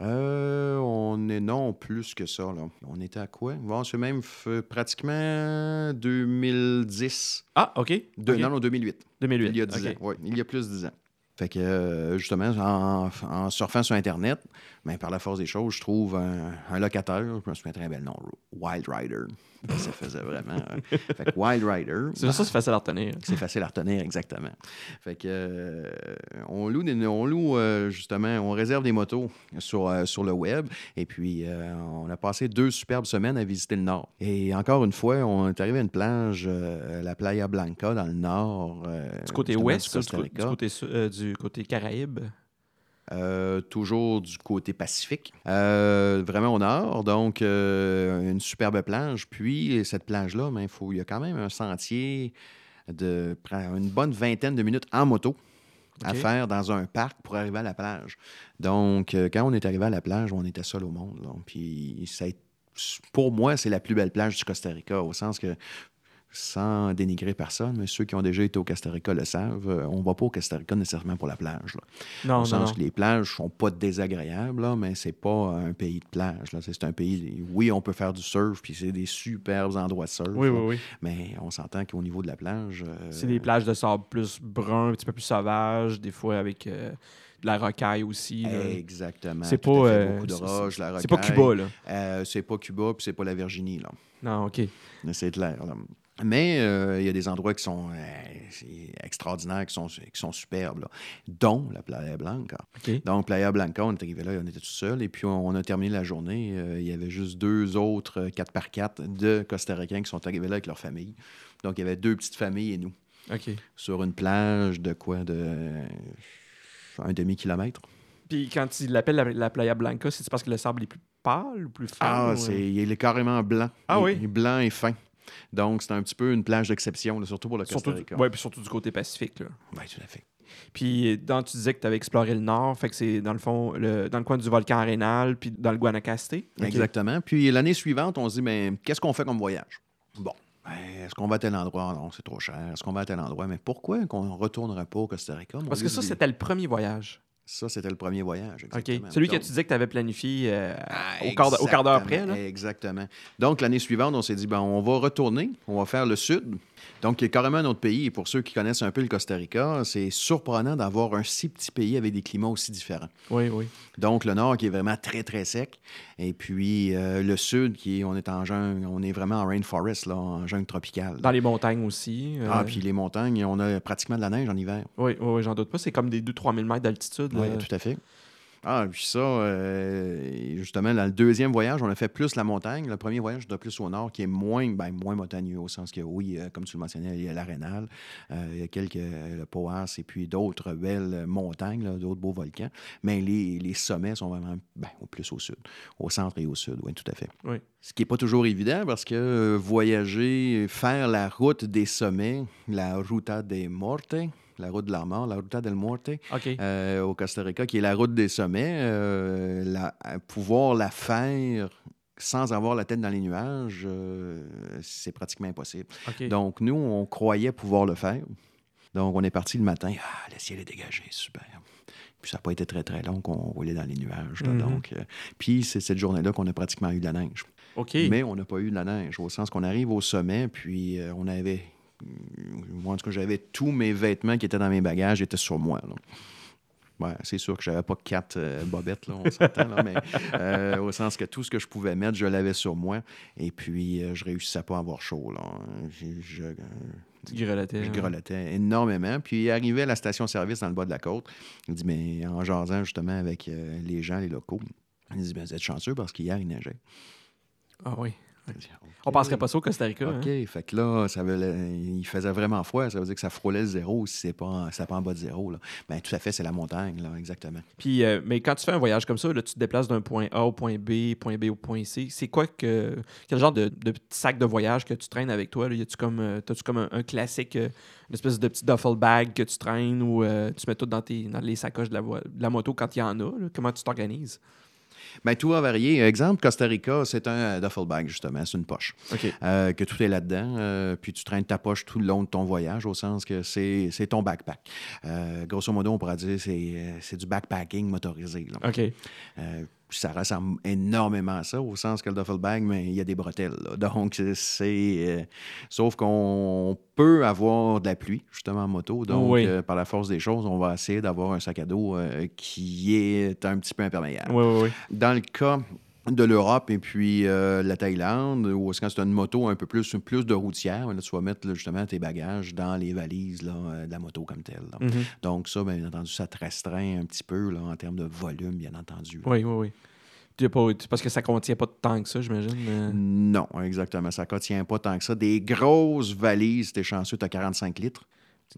Euh, on est non plus que ça. Là. On était à quoi? Bon, c'est même f- pratiquement 2010. Ah, OK. De- OK. Non, non, 2008. 2008. Il y a 10 OK. ans. Oui, il y a plus de 10 ans. Fait que, euh, justement, en, en surfant sur Internet, ben, par la force des choses, je trouve un, un locataire, je me souviens très bien le nom, Wild Rider. Ça faisait vraiment. euh, fait que Wild Rider. C'est ça, c'est facile à retenir. C'est facile à retenir, exactement. Fait que, euh, on loue, des- on loue euh, justement, on réserve des motos sur, euh, sur le web. Et puis, on a passé deux superbes semaines à visiter le nord. Et encore une fois, on est arrivé à une plage, la Playa Blanca, dans le nord. Du côté ouest, du du, Costa co- Rica. du côté, du côté Caraïbe. Euh, toujours du côté Pacifique, Euh, vraiment au nord. Donc, euh, une superbe plage. Puis, cette plage-là, ben, il faut- il y a quand même un sentier de une bonne vingtaine de minutes en moto à faire dans un parc pour arriver à la plage. Donc, euh, quand on est arrivé à la plage, on était seul au monde. là. Puis, ça a été- pour moi, c'est la plus belle plage du Costa Rica, au sens que sans dénigrer personne, mais ceux qui ont déjà été au Costa Rica le savent, euh, on ne va pas au Costa Rica nécessairement pour la plage. là. Non, Au non, sens non. que les plages sont pas désagréables, là, mais c'est pas un pays de plage. C'est un pays. Oui, on peut faire du surf, puis c'est des superbes endroits de surf. Oui, oui, oui. Mais on s'entend qu'au niveau de la plage. euh, C'est des plages de sable plus brun, un petit peu plus sauvage, des fois avec euh, de la rocaille aussi. là. Exactement. C'est pas, euh, beaucoup de roches, la C'est pas rocaille. Cuba, là. Euh, c'est pas Cuba, puis c'est pas la Virginie, là. Non, OK. C'est clair. là. Mais euh, il y a des endroits qui sont euh, extraordinaires, qui sont, qui sont superbes, là. dont la Playa Blanca. Donc, Playa Blanca, on est arrivé là, on était tout seul. Et puis, on, on a terminé la journée. euh, il y avait juste deux autres euh, 4x4 de Costa Ricains qui sont arrivés là avec leur famille. Donc, il y avait deux petites familles et nous, sur une plage de quoi De un demi-kilomètre. Puis quand il l'appelle la, la Playa Blanca, c'est parce que le sable est plus pâle ou plus fin? Ah, ou, c'est, il est carrément blanc. Ah Il- oui? Il est blanc et fin. Donc, c'est un petit peu une plage d'exception, là, surtout pour le Costa Rica. ouais, puis surtout du côté Pacifique. Oui, tout à fait. Puis dans, tu disais que tu avais exploré le nord, fait que c'est dans le fond, le, dans le coin du volcan Arenal, puis dans le Guanacaste. Exactement. Puis l'année suivante, on se dit, mais qu'est-ce qu'on fait comme voyage? Bon, ben, est-ce qu'on va à tel endroit? Non, c'est trop cher. Est-ce qu'on va à tel endroit? Mais pourquoi qu'on ne retournerait pas au Costa Rica? Parce que ça, c'était le premier voyage. Ça, c'était le premier voyage. OK. Exactement. Celui que tu disais que tu avais planifié euh, Ah, au quart d'- au quart d'heure près. Là? Exactement. Donc, l'année suivante, on s'est dit, ben, on va retourner, on va faire le sud. Donc, il y a carrément un autre pays. Et pour ceux qui connaissent un peu le Costa Rica, c'est surprenant d'avoir un si petit pays avec des climats aussi différents. Oui, oui. Donc, le nord qui est vraiment très, très sec. Et puis, euh, le sud qui est, on est en jungle, on est vraiment en rainforest, là, en jungle tropicale. Dans les montagnes aussi. euh, Ah, puis les montagnes, on a pratiquement de la neige en hiver. Oui, oui, oui, j'en doute pas. C'est comme des 2-3 000 mètres d'altitude. Oui, tout à fait. Ah, puis ça, euh, justement, dans le deuxième voyage, on a fait plus la montagne. Le premier voyage, de plus au nord, qui est moins, ben, moins montagneux, au sens que, oui, euh, comme tu le mentionnais, il y a l'Arénal, euh, il y a quelques, le Poas, et puis d'autres belles montagnes, d'autres beaux volcans. Mais les, les sommets sont vraiment ben, au plus au sud, au centre et au sud, oui, tout à fait. Oui. Ce qui n'est pas toujours évident parce que voyager, faire la route des sommets, la Ruta de Morte, la route de la mort, la Ruta del OK. euh, au Costa Rica, qui est la route des sommets, euh, la- à pouvoir la faire sans avoir la tête dans les nuages, euh, c'est pratiquement impossible. Donc, nous, on croyait pouvoir le faire. Donc, on est parti le matin. Ah, le ciel est dégagé, super. Puis ça n'a pas été très, très long qu'on roulait dans les nuages. là. Mhm. Donc, euh, puis c'est cette journée-là qu'on a pratiquement eu de la neige. Mais on n'a pas eu de la neige, au sens qu'on arrive au sommet, puis euh, on avait. Moi, en tout cas, j'avais tous mes vêtements qui étaient dans mes bagages, étaient sur moi. là. Ouais, c'est sûr que j'avais pas quatre euh, bobettes, là, on s'entend, là, mais euh, au sens que tout ce que je pouvais mettre, je l'avais sur moi. Et puis, euh, je réussissais pas à avoir chaud. Là. Je, je- Tu grelottais. je ouais. grelottais énormément. Puis, arrivé à la station-service dans le bas de la côte, il dit, mais en jasant justement avec euh, les gens, les locaux, il dit, ben, vous êtes chanceux parce qu'hier, il neigeait. Ah oui. Dis, On passerait pas ça au Costa Rica. hein? OK, fait que là, ça veut, il faisait vraiment froid. Ça veut dire que ça frôlait le zéro si c'est pas, en- pas en bas de zéro. Là. Ben, tout à fait, c'est la montagne, là, exactement. Puis, euh, mais quand tu fais un voyage comme ça, là, tu te déplaces d'un point A au point B, point B au point C. C'est quoi que. Quel genre de, de petit sac de voyage que tu traînes avec toi? Là? Y a-tu comme, euh, t'as-tu comme un, un classique, euh, une espèce de petit duffel bag que tu traînes ou tu mets tout dans, tes, dans les sacoches de la, de la moto quand il y en a? là? Comment tu t'organises? Ben, tout va varier. Exemple, Costa Rica, c'est un euh, duffel bag, justement. C'est une poche. Euh, que tout est là-dedans. euh, puis tu traînes ta poche tout le long de ton voyage, au sens que c'est ton backpack. Euh, grosso modo, on pourrait dire que c'est c'est du backpacking motorisé. là. OK. Puis ça ressemble énormément à ça, au sens que le duffel bag, mais il y a des bretelles. là. Donc, c'est- euh, sauf qu'on peut avoir de la pluie, justement, en moto. Donc, Oui. euh, par la force des choses, on va essayer d'avoir un sac à dos euh, qui est un petit peu imperméable. Oui, oui, oui. Dans le cas de l'Europe et puis euh, la Thaïlande, où est-ce que c'est une moto un peu plus, plus de routière, là, tu vas mettre là, justement tes bagages dans les valises là, euh, de la moto comme telle. Mhm. Donc, ça, bien entendu, ça te restreint un petit peu là, en termes de volume, bien entendu. Oui, oui, oui. Parce que ça contient pas temps que ça, j'imagine. Non, exactement. Ça ne contient pas tant que ça. Des grosses valises, t'es chanceux, tu as 45 litres.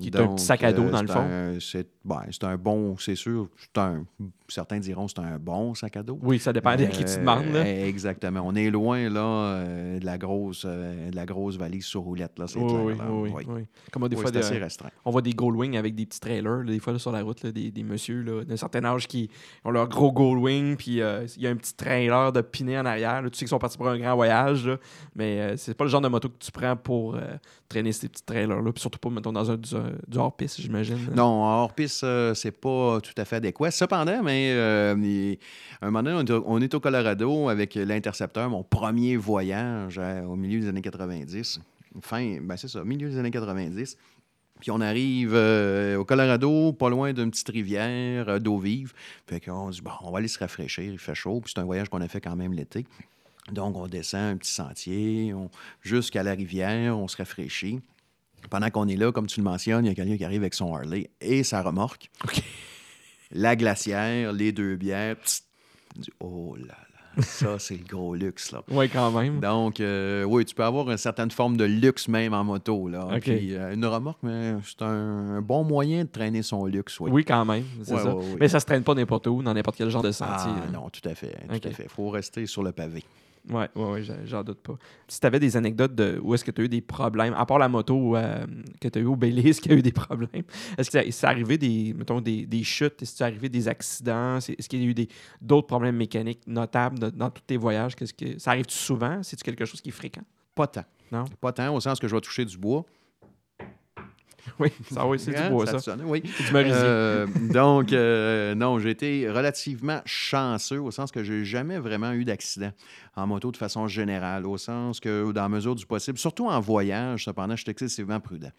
Qui est un petit sac à dos, dans le c'est fond. un- C'est ben, un bon, c'est sûr. c'est un- certains diront c'est un bon sac à dos. Oui, ça dépend de qui tu Euh, demandes. là. Exactement. On est loin là, euh, de, la grosse, euh, de la grosse valise sur roulette. Là, c'est Oui, clair. oui, oui, Oui. oui. Comme des fois, de- assez restreint. on voit des Goldwing avec des petits trailers, là, des fois là, sur la route, là, des, des messieurs d'un certain âge qui ont leur gros Goldwing, puis euh, il y a un petit trailer de piné en arrière. là. Tu sais qu'ils sont partis pour un grand voyage, mais euh, c'est pas le genre de moto que tu prends pour euh, traîner ces petits trailers-là, puis surtout pas, mettons, dans un, du, du hors-piste, j'imagine. Non, hors piste, euh, c'est pas tout à fait adéquat. Cependant, mais euh, un moment donné, on est au- Colorado avec l'Intercepteur, mon premier voyage euh, au milieu des années 90. Fin, ben c'est ça, milieu des années 90. Puis on arrive euh, au Colorado, pas loin d'une petite rivière euh, d'eau vive. Fait qu'on dit, bon, on va aller se rafraîchir, il fait chaud. Puis c'est un voyage qu'on a fait quand même l'été. Donc on descend un petit sentier on- jusqu'à la rivière, on se rafraîchit. Pendant qu'on est là, comme tu le mentionnes, il y a quelqu'un qui arrive avec son Harley et sa remorque. La glacière, les deux bières. dit, oh là là, ça, c'est le gros luxe, là. Oui, quand même. Donc, euh, oui, tu peux avoir une certaine forme de luxe même en moto, là. Puis, euh, une remorque, mais c'est un, bon moyen de traîner son luxe, oui. Oui, quand même. c'est Ouais, ça. ouais, ouais. Mais ça se traîne pas n'importe où, dans n'importe quel genre de sentier. Ah non, tout à fait, tout OK. à fait. Il faut rester sur le pavé. Oui, ouais, ouais, j'en- doute pas. Si tu avais des anecdotes de où est-ce que tu as eu des problèmes, à part la moto euh, que tu as eu au Belize qui a eu des problèmes, est-ce que ça- c'est arrivé des, mettons, des, des chutes, est-ce que c'est arrivé des accidents, est-ce qu'il y a eu des, d'autres problèmes mécaniques notables de- dans tous tes voyages? Qu'est-ce que, ça arrive-tu souvent? C'est-tu quelque chose qui est fréquent? Pas tant. Non? Pas tant, au sens que je vais toucher du bois. Oui, ça, oui, c'est Hein, du bois, ça sonne, oui. Du. Euh, donc, euh, non, j'ai été relativement chanceux au sens que j'ai jamais vraiment eu d'accident en moto de façon générale, au sens que, dans la mesure du possible, surtout en voyage, cependant, je suis excessivement prudent.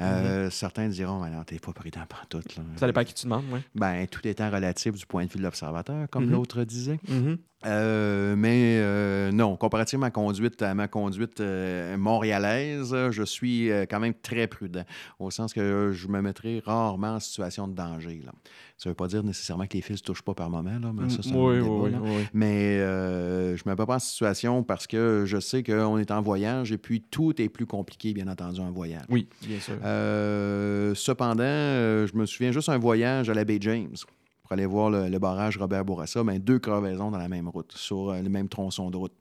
Euh, Certains diront, mais non, t'es pas prudent pantoute. Là. Mm-hmm. Ça dépend à qui tu demandes, oui. Ben, tout étant relatif du point de vue de l'observateur, comme Mhm. l'autre disait. Mhm. Euh, mais euh, non, comparativement à ma conduite, à ma conduite euh, montréalaise, je suis quand même très prudent, au sens que je me mettrai rarement en situation de danger. Là. Ça ne veut pas dire nécessairement que les fils ne touchent pas par moment, là, mais ça, c'est un oui, débat, oui, là. oui. Mais je ne me mets pas en situation parce que je sais qu'on est en voyage et puis tout est plus compliqué, bien entendu, en voyage. Oui, bien sûr. Cependant, je me souviens juste un voyage à la baie James aller voir le, le barrage Robert Bourassa, ben, deux crevaisons dans la même route, sur euh, le même tronçon de route,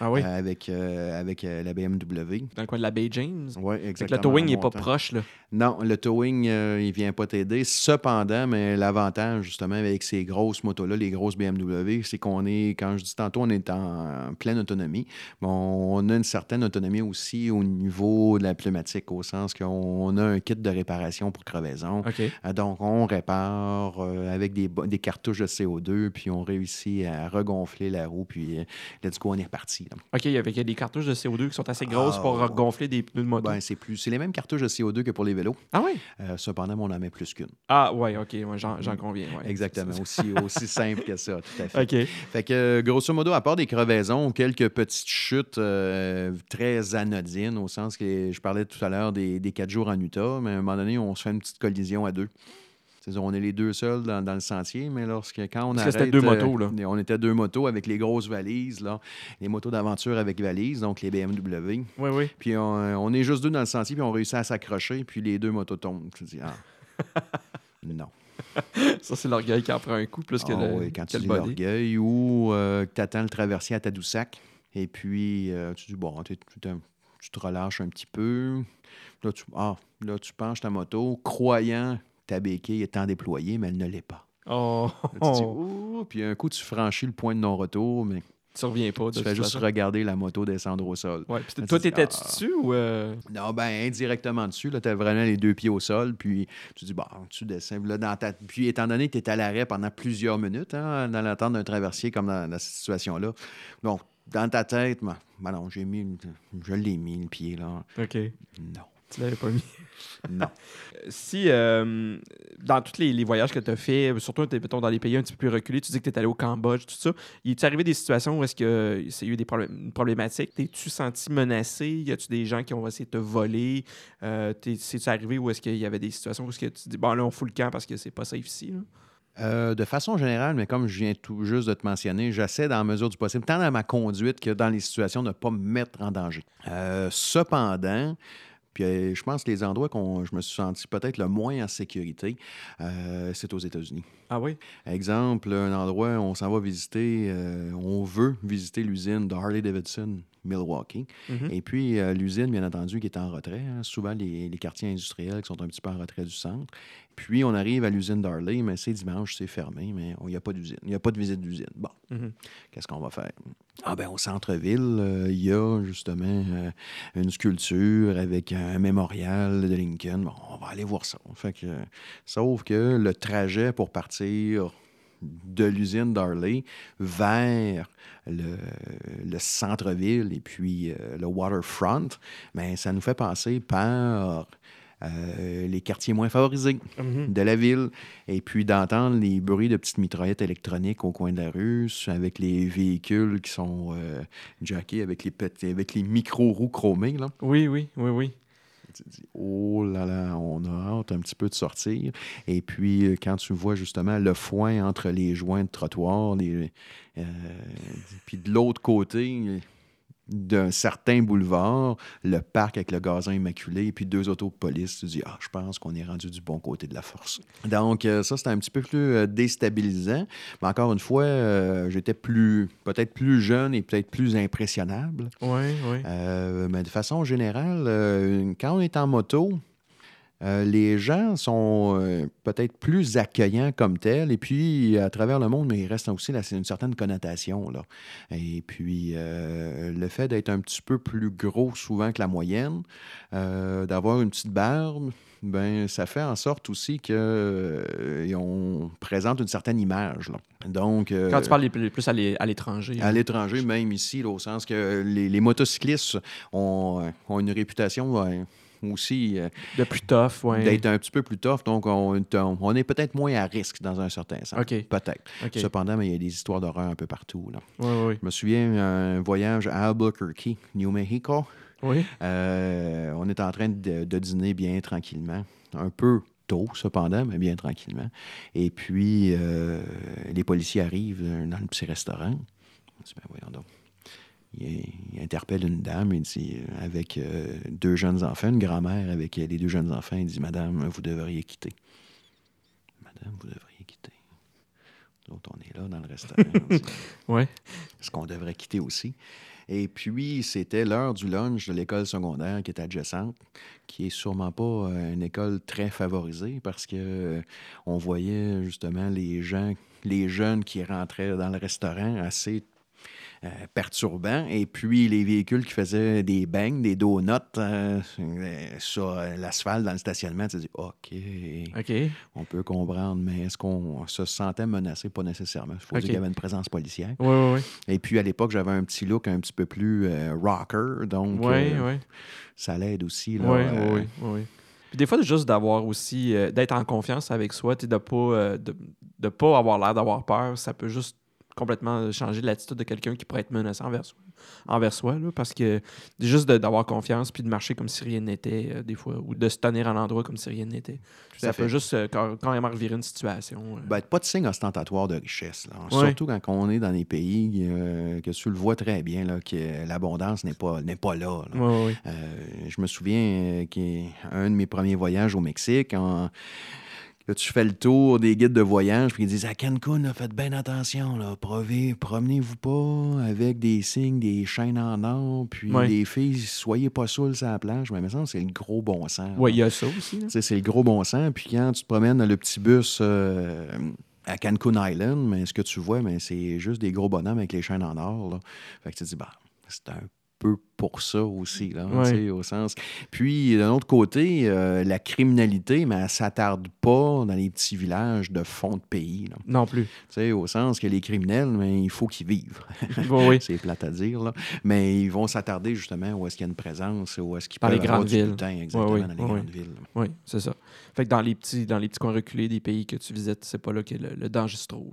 ah oui? euh, avec, euh, avec euh, la BMW. Dans le coin de la baie James? Oui, exactement. le towing n'est pas proche, là. Non, le towing, euh, il vient pas t'aider. Cependant, mais l'avantage, justement, avec ces grosses motos-là, les grosses BMW, c'est qu'on est, quand je dis tantôt, on est en pleine autonomie. mais on a une certaine autonomie aussi au niveau de la pneumatique, au sens qu'on a un kit de réparation pour crevaison. OK. Euh, Donc, on répare euh, avec des, des cartouches de CO2, puis on réussit à regonfler la roue, puis euh, let's go, on est reparti. Là. OK, il y avait des cartouches de CO2 qui sont assez grosses Ah, pour ouais. gonfler des pneus de moto. Ben, c'est plus, c'est les mêmes cartouches de CO2 que pour les vélos. ah oui? Euh, cependant, on en met plus qu'une. Ah ouais, OK, ouais, j'en j'en conviens. ouais. Exactement, aussi, aussi simple que ça, tout à fait. OK. Fait que, grosso modo, à part des crevaisons, quelques petites chutes euh, très anodines, au sens que je parlais tout à l'heure des, des quatre jours en Utah, mais à un moment donné, on se fait une petite collision à deux. On est les deux seuls dans, dans le sentier, mais lorsque quand on Parce que arrête... c'était deux euh, motos, là. On était deux motos avec les grosses valises, là, les motos d'aventure avec valises, donc les BMW. Oui, oui. Puis on, on est juste deux dans le sentier, puis on réussit à s'accrocher, puis les deux motos tombent. Tu dis, ah, non. Ça, c'est l'orgueil qui en prend un coup plus que Ah le, oui, quand que tu dis l'orgueil ou euh, que tu attends le traversier à Tadoussac et puis euh, tu dis bon, tu, te relâches un petit peu. Là, tu, ah, là, tu penches ta moto, croyant ta béquille est en déployée, mais elle ne l'est pas. Oh, Là, tu dis, Ouh, puis un coup, tu franchis le point de non-retour, mais tu reviens pas. tu fais juste façon. regarder la moto descendre au sol. Ouais, puis toi, t'étais-tu ah. dessus ou. euh, Non, ben indirectement dessus, là, tu as vraiment les deux pieds au sol, puis tu dis, bon, tu descends. Là, dans ta... Puis étant donné que tu es à l'arrêt pendant plusieurs minutes, hein, dans l'attente d'un traversier comme dans, dans cette situation-là, donc dans ta tête, ben, ben non, j'ai mis, je l'ai mis le pied là. OK. Non, Tu l'avais pas mis. non. Si, euh, dans tous les, les voyages que tu as fait, surtout mettons, dans les pays un petit peu plus reculés, tu dis que tu es allé au Cambodge, tout ça, y est-tu arrivé des situations où est-ce que c'est eu des problèmes, une problématique? T'es-tu senti menacé? Y a-tu des gens qui ont essayé de te voler? Euh, c'est-tu arrivé où est-ce qu'il y avait des situations où est-ce que tu dis, bon, là, on fout le camp parce que c'est pas safe ici? là? Euh, de façon générale, mais comme je viens tout juste de te mentionner, j'essaie dans la mesure du possible, tant dans ma conduite que dans les situations, de ne pas me mettre en danger. Euh, cependant, puis euh, je pense que les endroits qu'on je me suis senti peut-être le moins en sécurité, euh, c'est aux États-Unis. Ah oui? Exemple, un endroit où on s'en va visiter, euh, on veut visiter l'usine de Harley-Davidson, Milwaukee. Mhm. Et puis, euh, l'usine, bien entendu, qui est en retrait. hein. Souvent, les, les quartiers industriels qui sont un petit peu en retrait du centre. Puis, on arrive à l'usine d'Harley, mais c'est dimanche, c'est fermé, mais il n'y a pas d'usine. Il n'y a pas de visite d'usine. Bon, Mhm. qu'est-ce qu'on va faire? Ah ben au centre-ville, euh, il y a justement euh, une sculpture avec un mémorial de Lincoln. Bon, on va aller voir ça. Fait que, sauf que le trajet pour partir de l'usine d'Harley vers le, le centre-ville et puis euh, le waterfront, ben, ça nous fait passer par euh, les quartiers moins favorisés Mhm. de la ville, et puis d'entendre les bruits de petites mitraillettes électroniques au coin de la rue, avec les véhicules qui sont euh, jackés avec les, avec les micro-roues chromées. Là. Oui, oui, oui, oui. Tu dis, oh là là, on a hâte un petit peu de sortir. Et puis, euh, quand tu vois justement le foin entre les joints de trottoir, euh, puis de l'autre côté d'un certain boulevard, le parc avec le gazon immaculé, et puis deux autos de police, tu dis, ah, je pense qu'on est rendu du bon côté de la force. Donc, euh, ça, c'était un petit peu plus euh, déstabilisant. Mais encore une fois, euh, j'étais plus, peut-être plus jeune et peut-être plus impressionnable. Oui, oui. Euh, mais de façon générale, euh, quand on est en moto, euh, les gens sont euh, peut-être plus accueillants comme tels. Et puis, à travers le monde, mais il reste aussi là, une certaine connotation. Là. Et puis, euh, le fait d'être un petit peu plus gros souvent que la moyenne, d'avoir une petite barbe, ben, ça fait en sorte aussi qu'on présente une certaine image. là. Donc, euh, Quand tu parles les plus à l'é- à l'étranger. à l'étranger, même ici, là, au sens que les, les motocyclistes ont, ont une réputation aussi euh, De plus tough, oui. d'être un petit peu plus tough, donc on, on- est peut-être moins à risque dans un certain sens. OK. Peut-être. Cependant, mais il y a des histoires d'horreur un peu partout. là. Oui, oui. Je me souviens un voyage à Albuquerque, New Mexico. Oui. Euh, on est en train de, de dîner bien tranquillement, un peu tôt cependant, mais bien tranquillement. Et puis, euh, les policiers arrivent dans le petit restaurant. On dit, ben voyons donc. Il, il interpelle une dame, il dit, euh, avec euh, deux jeunes enfants, une grand-mère avec les deux jeunes enfants, il dit, Madame, vous devriez quitter. Madame, vous devriez quitter. Nous autres, on est là dans le restaurant. Oui. ce qu'on devrait quitter aussi. Et puis, c'était l'heure du lunch de l'école secondaire qui est adjacente, qui est sûrement pas euh, une école très favorisée parce que euh, on voyait justement les gens, les jeunes qui rentraient dans le restaurant assez euh, perturbant. Et puis, les véhicules qui faisaient des bangs, des donuts euh, sur euh, l'asphalte dans le stationnement, tu dis, OK, OK. on peut comprendre, mais est-ce qu'on se sentait menacé? Pas nécessairement. Il faut OK. dire qu'il y avait une présence policière. Oui, oui, oui. Et puis, à l'époque, j'avais un petit look un petit peu plus euh, rocker, donc ça l'aide aussi. Là, Oui, oui, oui. Puis des fois, juste d'avoir aussi, euh, d'être en confiance avec soi, de pas, euh, de, de pas avoir l'air d'avoir peur, ça peut juste complètement changer l'attitude de quelqu'un qui pourrait être menaçant envers soi, envers soi là, parce que juste d'avoir confiance puis de marcher comme si rien n'était euh, des fois, ou de se tenir à l'endroit comme si rien n'était. Ça fait. peut juste euh, quand, quand même revirer une situation. euh. Ben, pas de signe ostentatoire de richesse. là. Ouais. Surtout quand on est dans des pays euh, que tu le vois très bien, là, que l'abondance n'est pas, n'est pas là. là. Ouais, ouais, ouais. Je me souviens qu'un de mes premiers voyages au Mexique, en- là, tu fais le tour des guides de voyage, puis ils disent à Cancun, là, faites bien attention, là, promenez-vous pas avec des signes, des chaînes en or, puis Ouais. les filles, soyez pas saoules sur la plage. Mais ça, c'est le gros bon sens. Là. il y a ça aussi. sais, c'est le gros bon sens. Puis quand tu te promènes dans le petit bus euh, à Cancun Island, mais ce que tu vois, mais c'est juste des gros bonhommes avec les chaînes en or. Là. Fait que tu te dis, bah, c'est un peu pour ça aussi, là, Ouais. au sens. Puis, d'un autre côté, euh, la criminalité, mais elle s'attarde pas dans les petits villages de fond de pays. là. Non plus. Tu sais, au sens que les criminels, mais il faut qu'ils vivent. Oui, oui. c'est plate à dire, là. Mais ils vont s'attarder justement où est-ce qu'il y a une présence, où est-ce qu'ils peuvent les avoir grandes du villes. butin, exactement, oui, dans les oui, grandes oui. villes. Oui, c'est ça. Fait que dans les petits, dans les petits coins reculés des pays que tu visites, c'est pas là que le, le danger se trouve.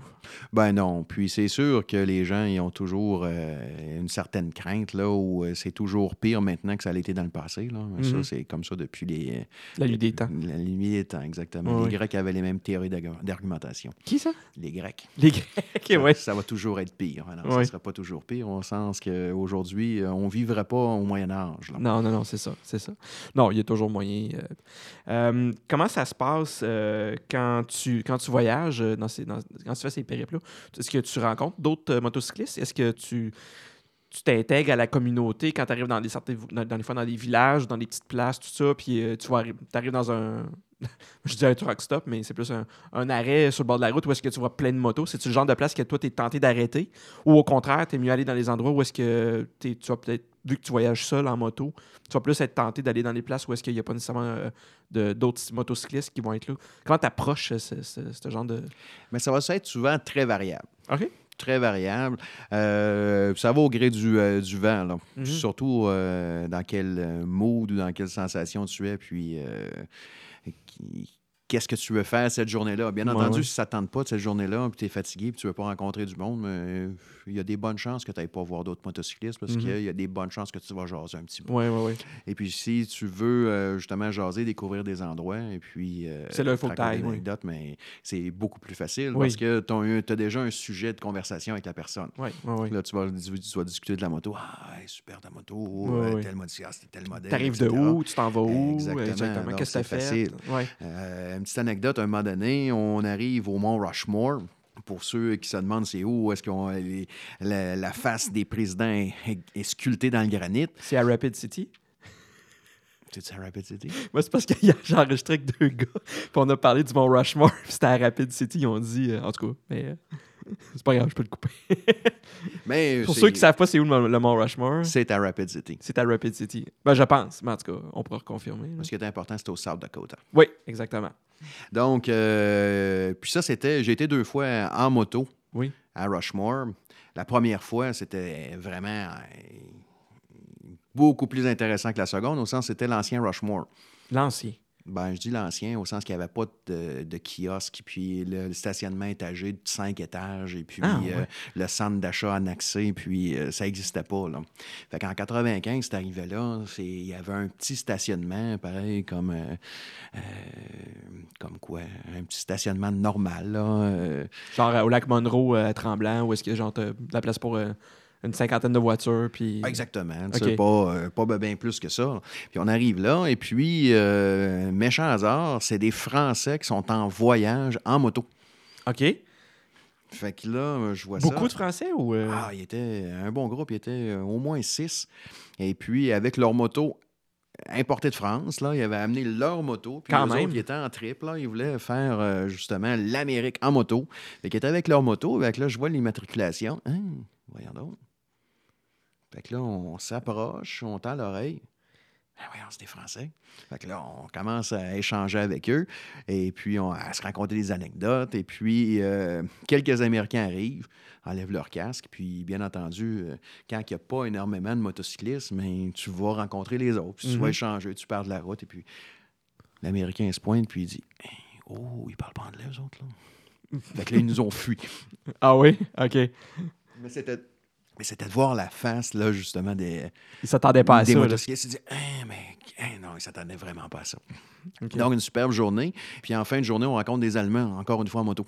Ben non. Puis c'est sûr que les gens, ils ont toujours euh, une certaine crainte, là, où euh, c'est toujours pire maintenant que ça a été dans le passé, là. Ça, Mhm. c'est comme ça depuis les... La nuit des temps. La nuit des temps, exactement. Les. Grecs avaient les mêmes théories d'argu- d'argumentation. Qui ça? Les Grecs. Les Grecs, Ça, ouais. ça va toujours être pire. Alors, Ça Ouais. ne sera pas toujours pire, au sens qu'aujourd'hui, euh, on ne vivrait pas au Moyen Âge. là. Non, non, non, c'est ça, c'est ça. Non, il y a toujours moyen. euh. Euh, comment ça se passe euh, quand, tu, quand tu voyages, euh, dans ces, dans- quand tu fais ces périples-là? Est-ce que tu rencontres d'autres euh, motocyclistes? Est-ce que tu tu t'intègres à la communauté quand tu arrives dans des dans, fois dans des villages, dans des petites places, tout ça, puis euh, tu arrives dans un je dis un truck stop, mais c'est plus un, un arrêt sur le bord de la route où est-ce que tu vois plein de motos. C'est-tu le genre de place que toi, tu es tenté d'arrêter? Ou au contraire, tu es mieux aller dans les endroits où est-ce que t'es- tu vas peut-être, vu que tu voyages seul en moto, tu vas plus être tenté d'aller dans des places où est-ce qu'il n'y a pas nécessairement euh, d'autres motocyclistes qui vont être là. Comment tu approches ce, ce- ce- ce genre de... Mais ça va être souvent très variable. OK. Très variable. Euh, ça va au gré du, euh, du vent, là. Mhm. Surtout euh, dans quel mood ou dans quelle sensation tu es, puis qu'est-ce que tu veux faire cette journée-là? Bien entendu, ouais. si ça ne tente pas de cette journée-là, puis tu es fatigué, puis tu ne veux pas rencontrer du monde, mais il y a des bonnes chances que tu n'ailles pas voir d'autres motocyclistes parce Mhm. qu'il y a des bonnes chances que tu vas jaser un petit peu. Oui, oui, oui. Et puis, si tu veux euh, justement jaser, découvrir des endroits, et puis. euh, C'est là, faut te que raconter t'ailles, des oui. mais c'est beaucoup plus facile Oui. parce que tu as déjà un sujet de conversation avec la personne. Oui, oui, oui. Là, tu vas, tu vas discuter de la moto. Ah, super ta moto. Euh, oui. Tel modèle, c'était tel modèle. T'arrives de etc. où? Tu t'en vas où? Exactement. Donc, Qu'est-ce que c'est t'as fait? facile. Euh, une petite anecdote, un moment donné, on arrive au Mont Rushmore. Pour ceux qui se demandent c'est où, est-ce les- la, la face des présidents est sculptée dans le granit. C'est à Rapid City? C'est à Rapid City? Moi, c'est parce qu'il y a j'ai enregistré avec deux gars, puis on a parlé du Mont Rushmore, puis c'était à Rapid City, ils ont dit, euh, en tout cas, mais euh, c'est pas grave, je peux le couper. Mais Pour c'est- ceux qui savent pas c'est où le, le Mont Rushmore, C'est à Rapid City. c'est à Rapid City. Ben, je pense, mais en tout cas, on pourra reconfirmer. là. Ce qui est important, c'est au South Dakota. Oui, exactement. Donc, euh, puis ça, c'était. J'ai été deux fois en moto Oui. à Rushmore. La première fois, c'était vraiment euh, beaucoup plus intéressant que la seconde, au sens que c'était l'ancien Rushmore. L'ancien. Ben, je dis l'ancien, au sens qu'il n'y avait pas de, de kiosque, puis le, le stationnement étagé de cinq étages, et puis Ah, euh, le centre d'achat annexé, puis euh, ça n'existait pas. Là. Fait qu'en 95, c'est arrivé là, il y avait un petit stationnement, pareil, comme, euh, comme quoi, un petit stationnement normal, là. Genre au lac Monroe à Tremblant, où est-ce qu'il y a genre la place pour une cinquantaine de voitures, puis... Exactement. OK. C'est pas, euh, pas bien plus que ça. Puis on arrive là, et puis, euh, méchant hasard, c'est des Français qui sont en voyage en moto. OK. Fait que là, je vois ça. Beaucoup de Français ou... euh, Ah, il était un bon groupe, il était euh, au moins six. Et puis, avec leur moto importée de France, là, ils avaient amené leur moto. Puis Quand eux même. autres, ils étaient en trip, là, ils voulaient faire euh, justement l'Amérique en moto. Fait qu'ils étaient avec leur moto, avec là, je vois l'immatriculation. Hein, voyons donc. Fait que là, on s'approche, on tend l'oreille. Ben voyons, c'est des Français. Fait que là, on commence à échanger avec eux et puis on, à se raconter des anecdotes. Et puis, euh, quelques Américains arrivent, enlèvent leur casque. Puis, bien entendu, euh, quand il n'y a pas énormément de motocyclistes, mais tu vas rencontrer les autres. Puis Tu vas Mhm. échanger, tu pars de la route. Et puis, l'Américain se pointe puis il dit Hey, Oh, ils parlent pas anglais, eux autres, là. fait que là, ils nous ont fui. Ah oui? OK. Mais c'était. Mais c'était de voir la face, là, justement, des, Ils s'attendaient pas à des ça. Ils disaient, Hein, mais hein, non, ils s'attendaient vraiment pas à ça. Donc, une superbe journée. Puis en fin de journée, on rencontre des Allemands, encore une fois en moto.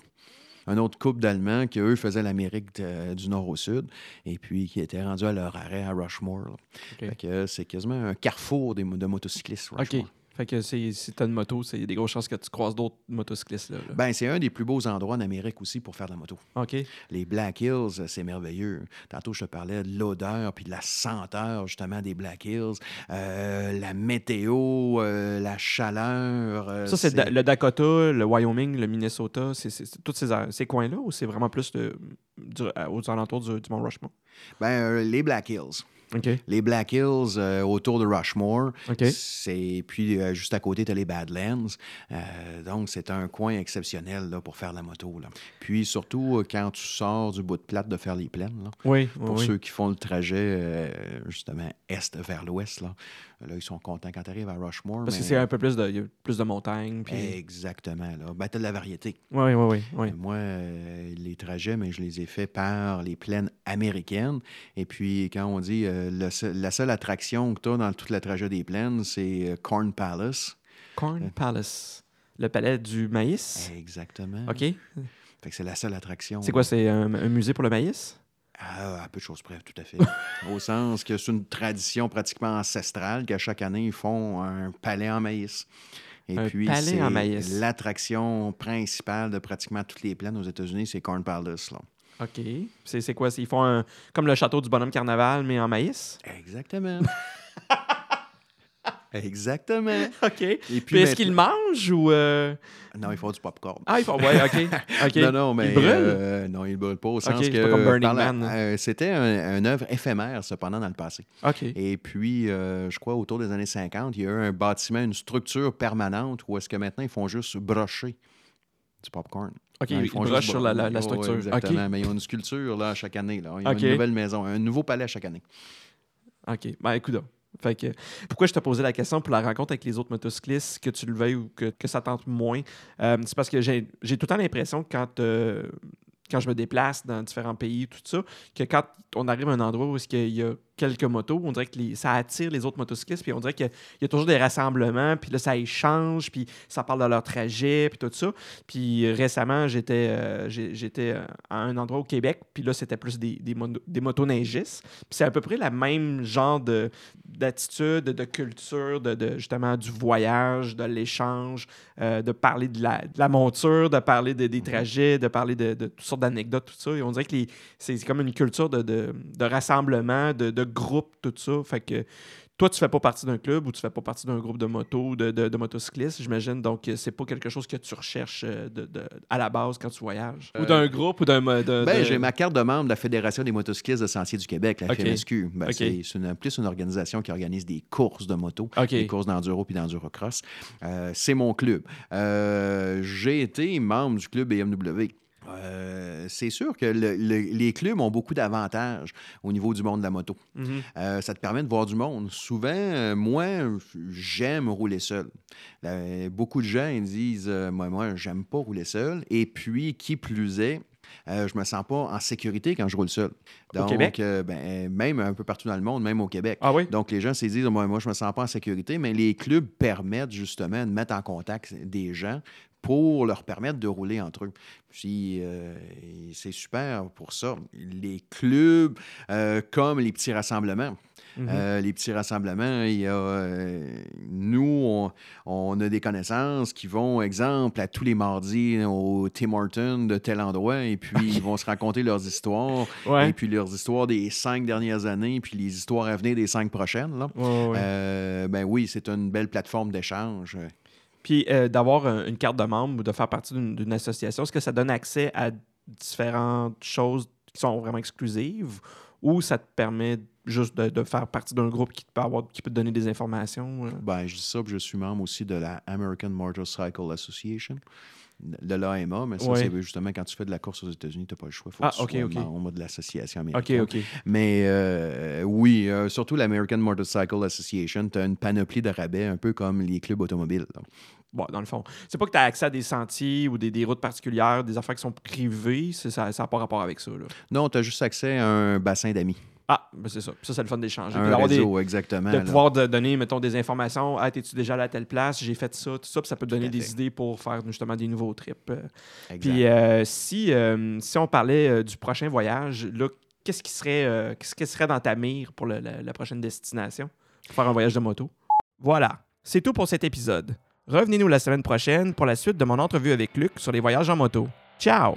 Un autre couple d'Allemands qui, eux, faisaient l'Amérique du Nord au Sud et puis qui étaient rendus à leur arrêt à Rushmore. là. OK. Fait que c'est quasiment un carrefour des, de motocyclistes. Rushmore. Fait que si t'as une moto, c'est- il y a des grosses chances que tu croises d'autres motocyclistes là. là. Ben, c'est un des plus beaux endroits en Amérique aussi pour faire de la moto. OK. Les Black Hills, c'est merveilleux. Tantôt, je te parlais de l'odeur puis de la senteur, justement, des Black Hills. Euh, la météo, euh, la chaleur. euh, Ça, c'est le Dakota, le Wyoming, le Minnesota, c'est tous ces, ces coins-là ou c'est vraiment plus du- aux alentours du, du Mont Rushmore? Ben, les Black Hills. Les Black Hills euh, autour de Rushmore. OK. C'est puis euh, juste à côté, tu as les Badlands. Euh, donc, c'est un coin exceptionnel là, pour faire la moto. Là. Puis surtout, quand tu sors du bout de plate de faire les plaines, là, Oui, pour oui. ceux qui font le trajet justement est vers l'ouest, là, là, ils sont contents quand tu arrives à Rushmore. Parce que mais- c'est un peu plus de, y a plus de montagnes. Puis... Exactement. Là. Ben, tu as de la variété. Oui, oui, oui. oui. Moi, les trajets, mais je les ai faits par les plaines américaines. Et puis, quand on dit euh, le la seule attraction que tu as dans tout le trajet des plaines, c'est euh, Corn Palace. Corn Palace, le palais du maïs? Exactement. OK. Fait que c'est la seule attraction. C'est quoi, c'est un, un musée pour le maïs? Ah, à peu de choses près, tout à fait. Au sens que c'est une tradition pratiquement ancestrale qu'à chaque année, ils font un palais en maïs. Et Un puis, palais c'est en maïs. l'attraction principale de pratiquement toutes les plaines aux États-Unis, c'est Corn Palace. Là. OK. C'est c'est quoi? Ils font un, comme le château du bonhomme carnaval, mais en maïs? Exactement. Exactement. OK. Et Puis puis, est-ce qu'ils mangent ou... euh, Non, ils font du popcorn. Ah, ils font... Ouais, OK. OK. Non, non, mais. Ils brûlent? euh, non, ils ne brûlent pas au sens que. pas comme Burning Man, là. euh, C'était un, une œuvre éphémère, cependant, dans le passé. OK. Et puis, je crois, autour des années 50, il y a eu un bâtiment, une structure permanente où est-ce que maintenant, ils font juste brocher du popcorn. OK, Non, ils font juste sur la, la- structure. Exactement, mais ils ont une sculpture là, chaque année. Là. Ils ont une nouvelle maison, un nouveau palais chaque année. OK. Ben, écoute. Fait que, pourquoi je te posais la question pour la rencontre avec les autres motocyclistes, que tu le veuilles ou que, que ça tente moins? Euh, c'est parce que j'ai j'ai tout le temps l'impression que quand, euh, quand je me déplace dans différents pays, tout ça, que quand on arrive à un endroit où il y a quelques motos, on dirait que les- ça attire les autres motocyclistes, puis on dirait qu'il y a toujours des rassemblements, puis là, ça échange, puis ça parle de leur trajet, puis tout ça. Puis récemment, j'étais euh, j'étais euh, à un endroit au Québec, puis là, c'était plus des, des, des motoneigistes. Puis c'est à peu près le même genre de- d'attitude, de, culture, de, de, justement du voyage, de l'échange, euh, de parler de la, de la monture, de parler de- des trajets, de parler de, toutes sortes d'anecdotes, tout ça. Et on dirait que c'est comme une culture de, rassemblement, de groupe, tout ça. Fait que toi, tu fais pas partie d'un club ou tu fais pas partie d'un groupe de moto, de, de, de motocyclistes, j'imagine. Donc, euh, c'est pas quelque chose que tu recherches euh, de, de- à la base quand tu voyages. Ou Euh, d'un groupe ou d'un. Ben, j'ai ma carte de membre de la Fédération des motocyclistes de Sentier du Québec, la OK. FMSQ. Ben, OK. C'est une- plus une organisation qui organise des courses de moto, des courses d'enduro puis d'endurocross. Euh, c'est mon club. Euh, j'ai été membre du club BMW. Euh, c'est sûr que le- le- les clubs ont beaucoup d'avantages au niveau du monde de la moto. Mhm. Euh, ça te permet de voir du monde. Souvent, euh, moi, j'aime rouler seul. Beaucoup de gens ils disent Moi, moi j'aime pas rouler seul. Et puis, qui plus est, euh, je me sens pas en sécurité quand je roule seul. Au Donc, Québec? euh, ben, même un peu partout dans le monde, même au Québec. Ah oui? Donc, les gens se disent, moi, moi, je me sens pas en sécurité, mais les clubs permettent justement de mettre en contact des gens pour leur permettre de rouler entre eux. Puis, euh, c'est super pour ça. Les clubs, euh, comme les petits rassemblements, Mhm. euh, les petits rassemblements, il y a, euh, nous, on, on a des connaissances qui vont, exemple, à tous les mardis au Tim Hortons de tel endroit, et puis ils vont se raconter leurs histoires, Ouais. et puis leurs histoires des cinq dernières années, puis les histoires à venir des cinq prochaines. Là. Euh, ben oui, c'est une belle plateforme d'échange. Puis euh, d'avoir un- une carte de membre ou de faire partie d'une association, est-ce que ça donne accès à différentes choses qui sont vraiment exclusives ou ça te permet juste de, de faire partie d'un groupe qui peut, avoir, qui peut te donner des informations? euh? Ben, je dis ça, puis je suis membre aussi de la American Motorcycle Association, de l'AMA, mais ça, Ouais. c'est justement quand tu fais de la course aux États-Unis, tu n'as pas le choix. Faut Ah, que tu ok, sois ok. de l'association OK, américaine. OK. Mais euh, oui, euh, surtout l'American Motorcycle Association, tu as une panoplie de rabais, un peu comme les clubs automobiles. là. Bon, dans le fond, c'est pas que tu as accès à des sentiers ou des, des routes particulières, des affaires qui sont privées, ça n'a pas rapport avec ça. Là. Non, tu as juste accès à un bassin d'amis. Ah, ben c'est ça. Ça, c'est le fun d'échanger. Un des- réseau, exactement. de là. pouvoir de donner, mettons, des informations. Ah, t'es-tu déjà allé à telle place? J'ai fait ça, tout ça. Puis ça peut te donner des idées pour faire justement des nouveaux trips. Euh, Exact. Puis euh, si, euh, si on parlait euh, du prochain voyage, là, qu'est-ce qui serait qu'est-ce qui serait dans ta mire pour le- la, la prochaine destination? Pour faire un voyage de moto. Voilà, c'est tout pour cet épisode. Revenez-nous la semaine prochaine pour la suite de mon entrevue avec Luc sur les voyages en moto. Ciao!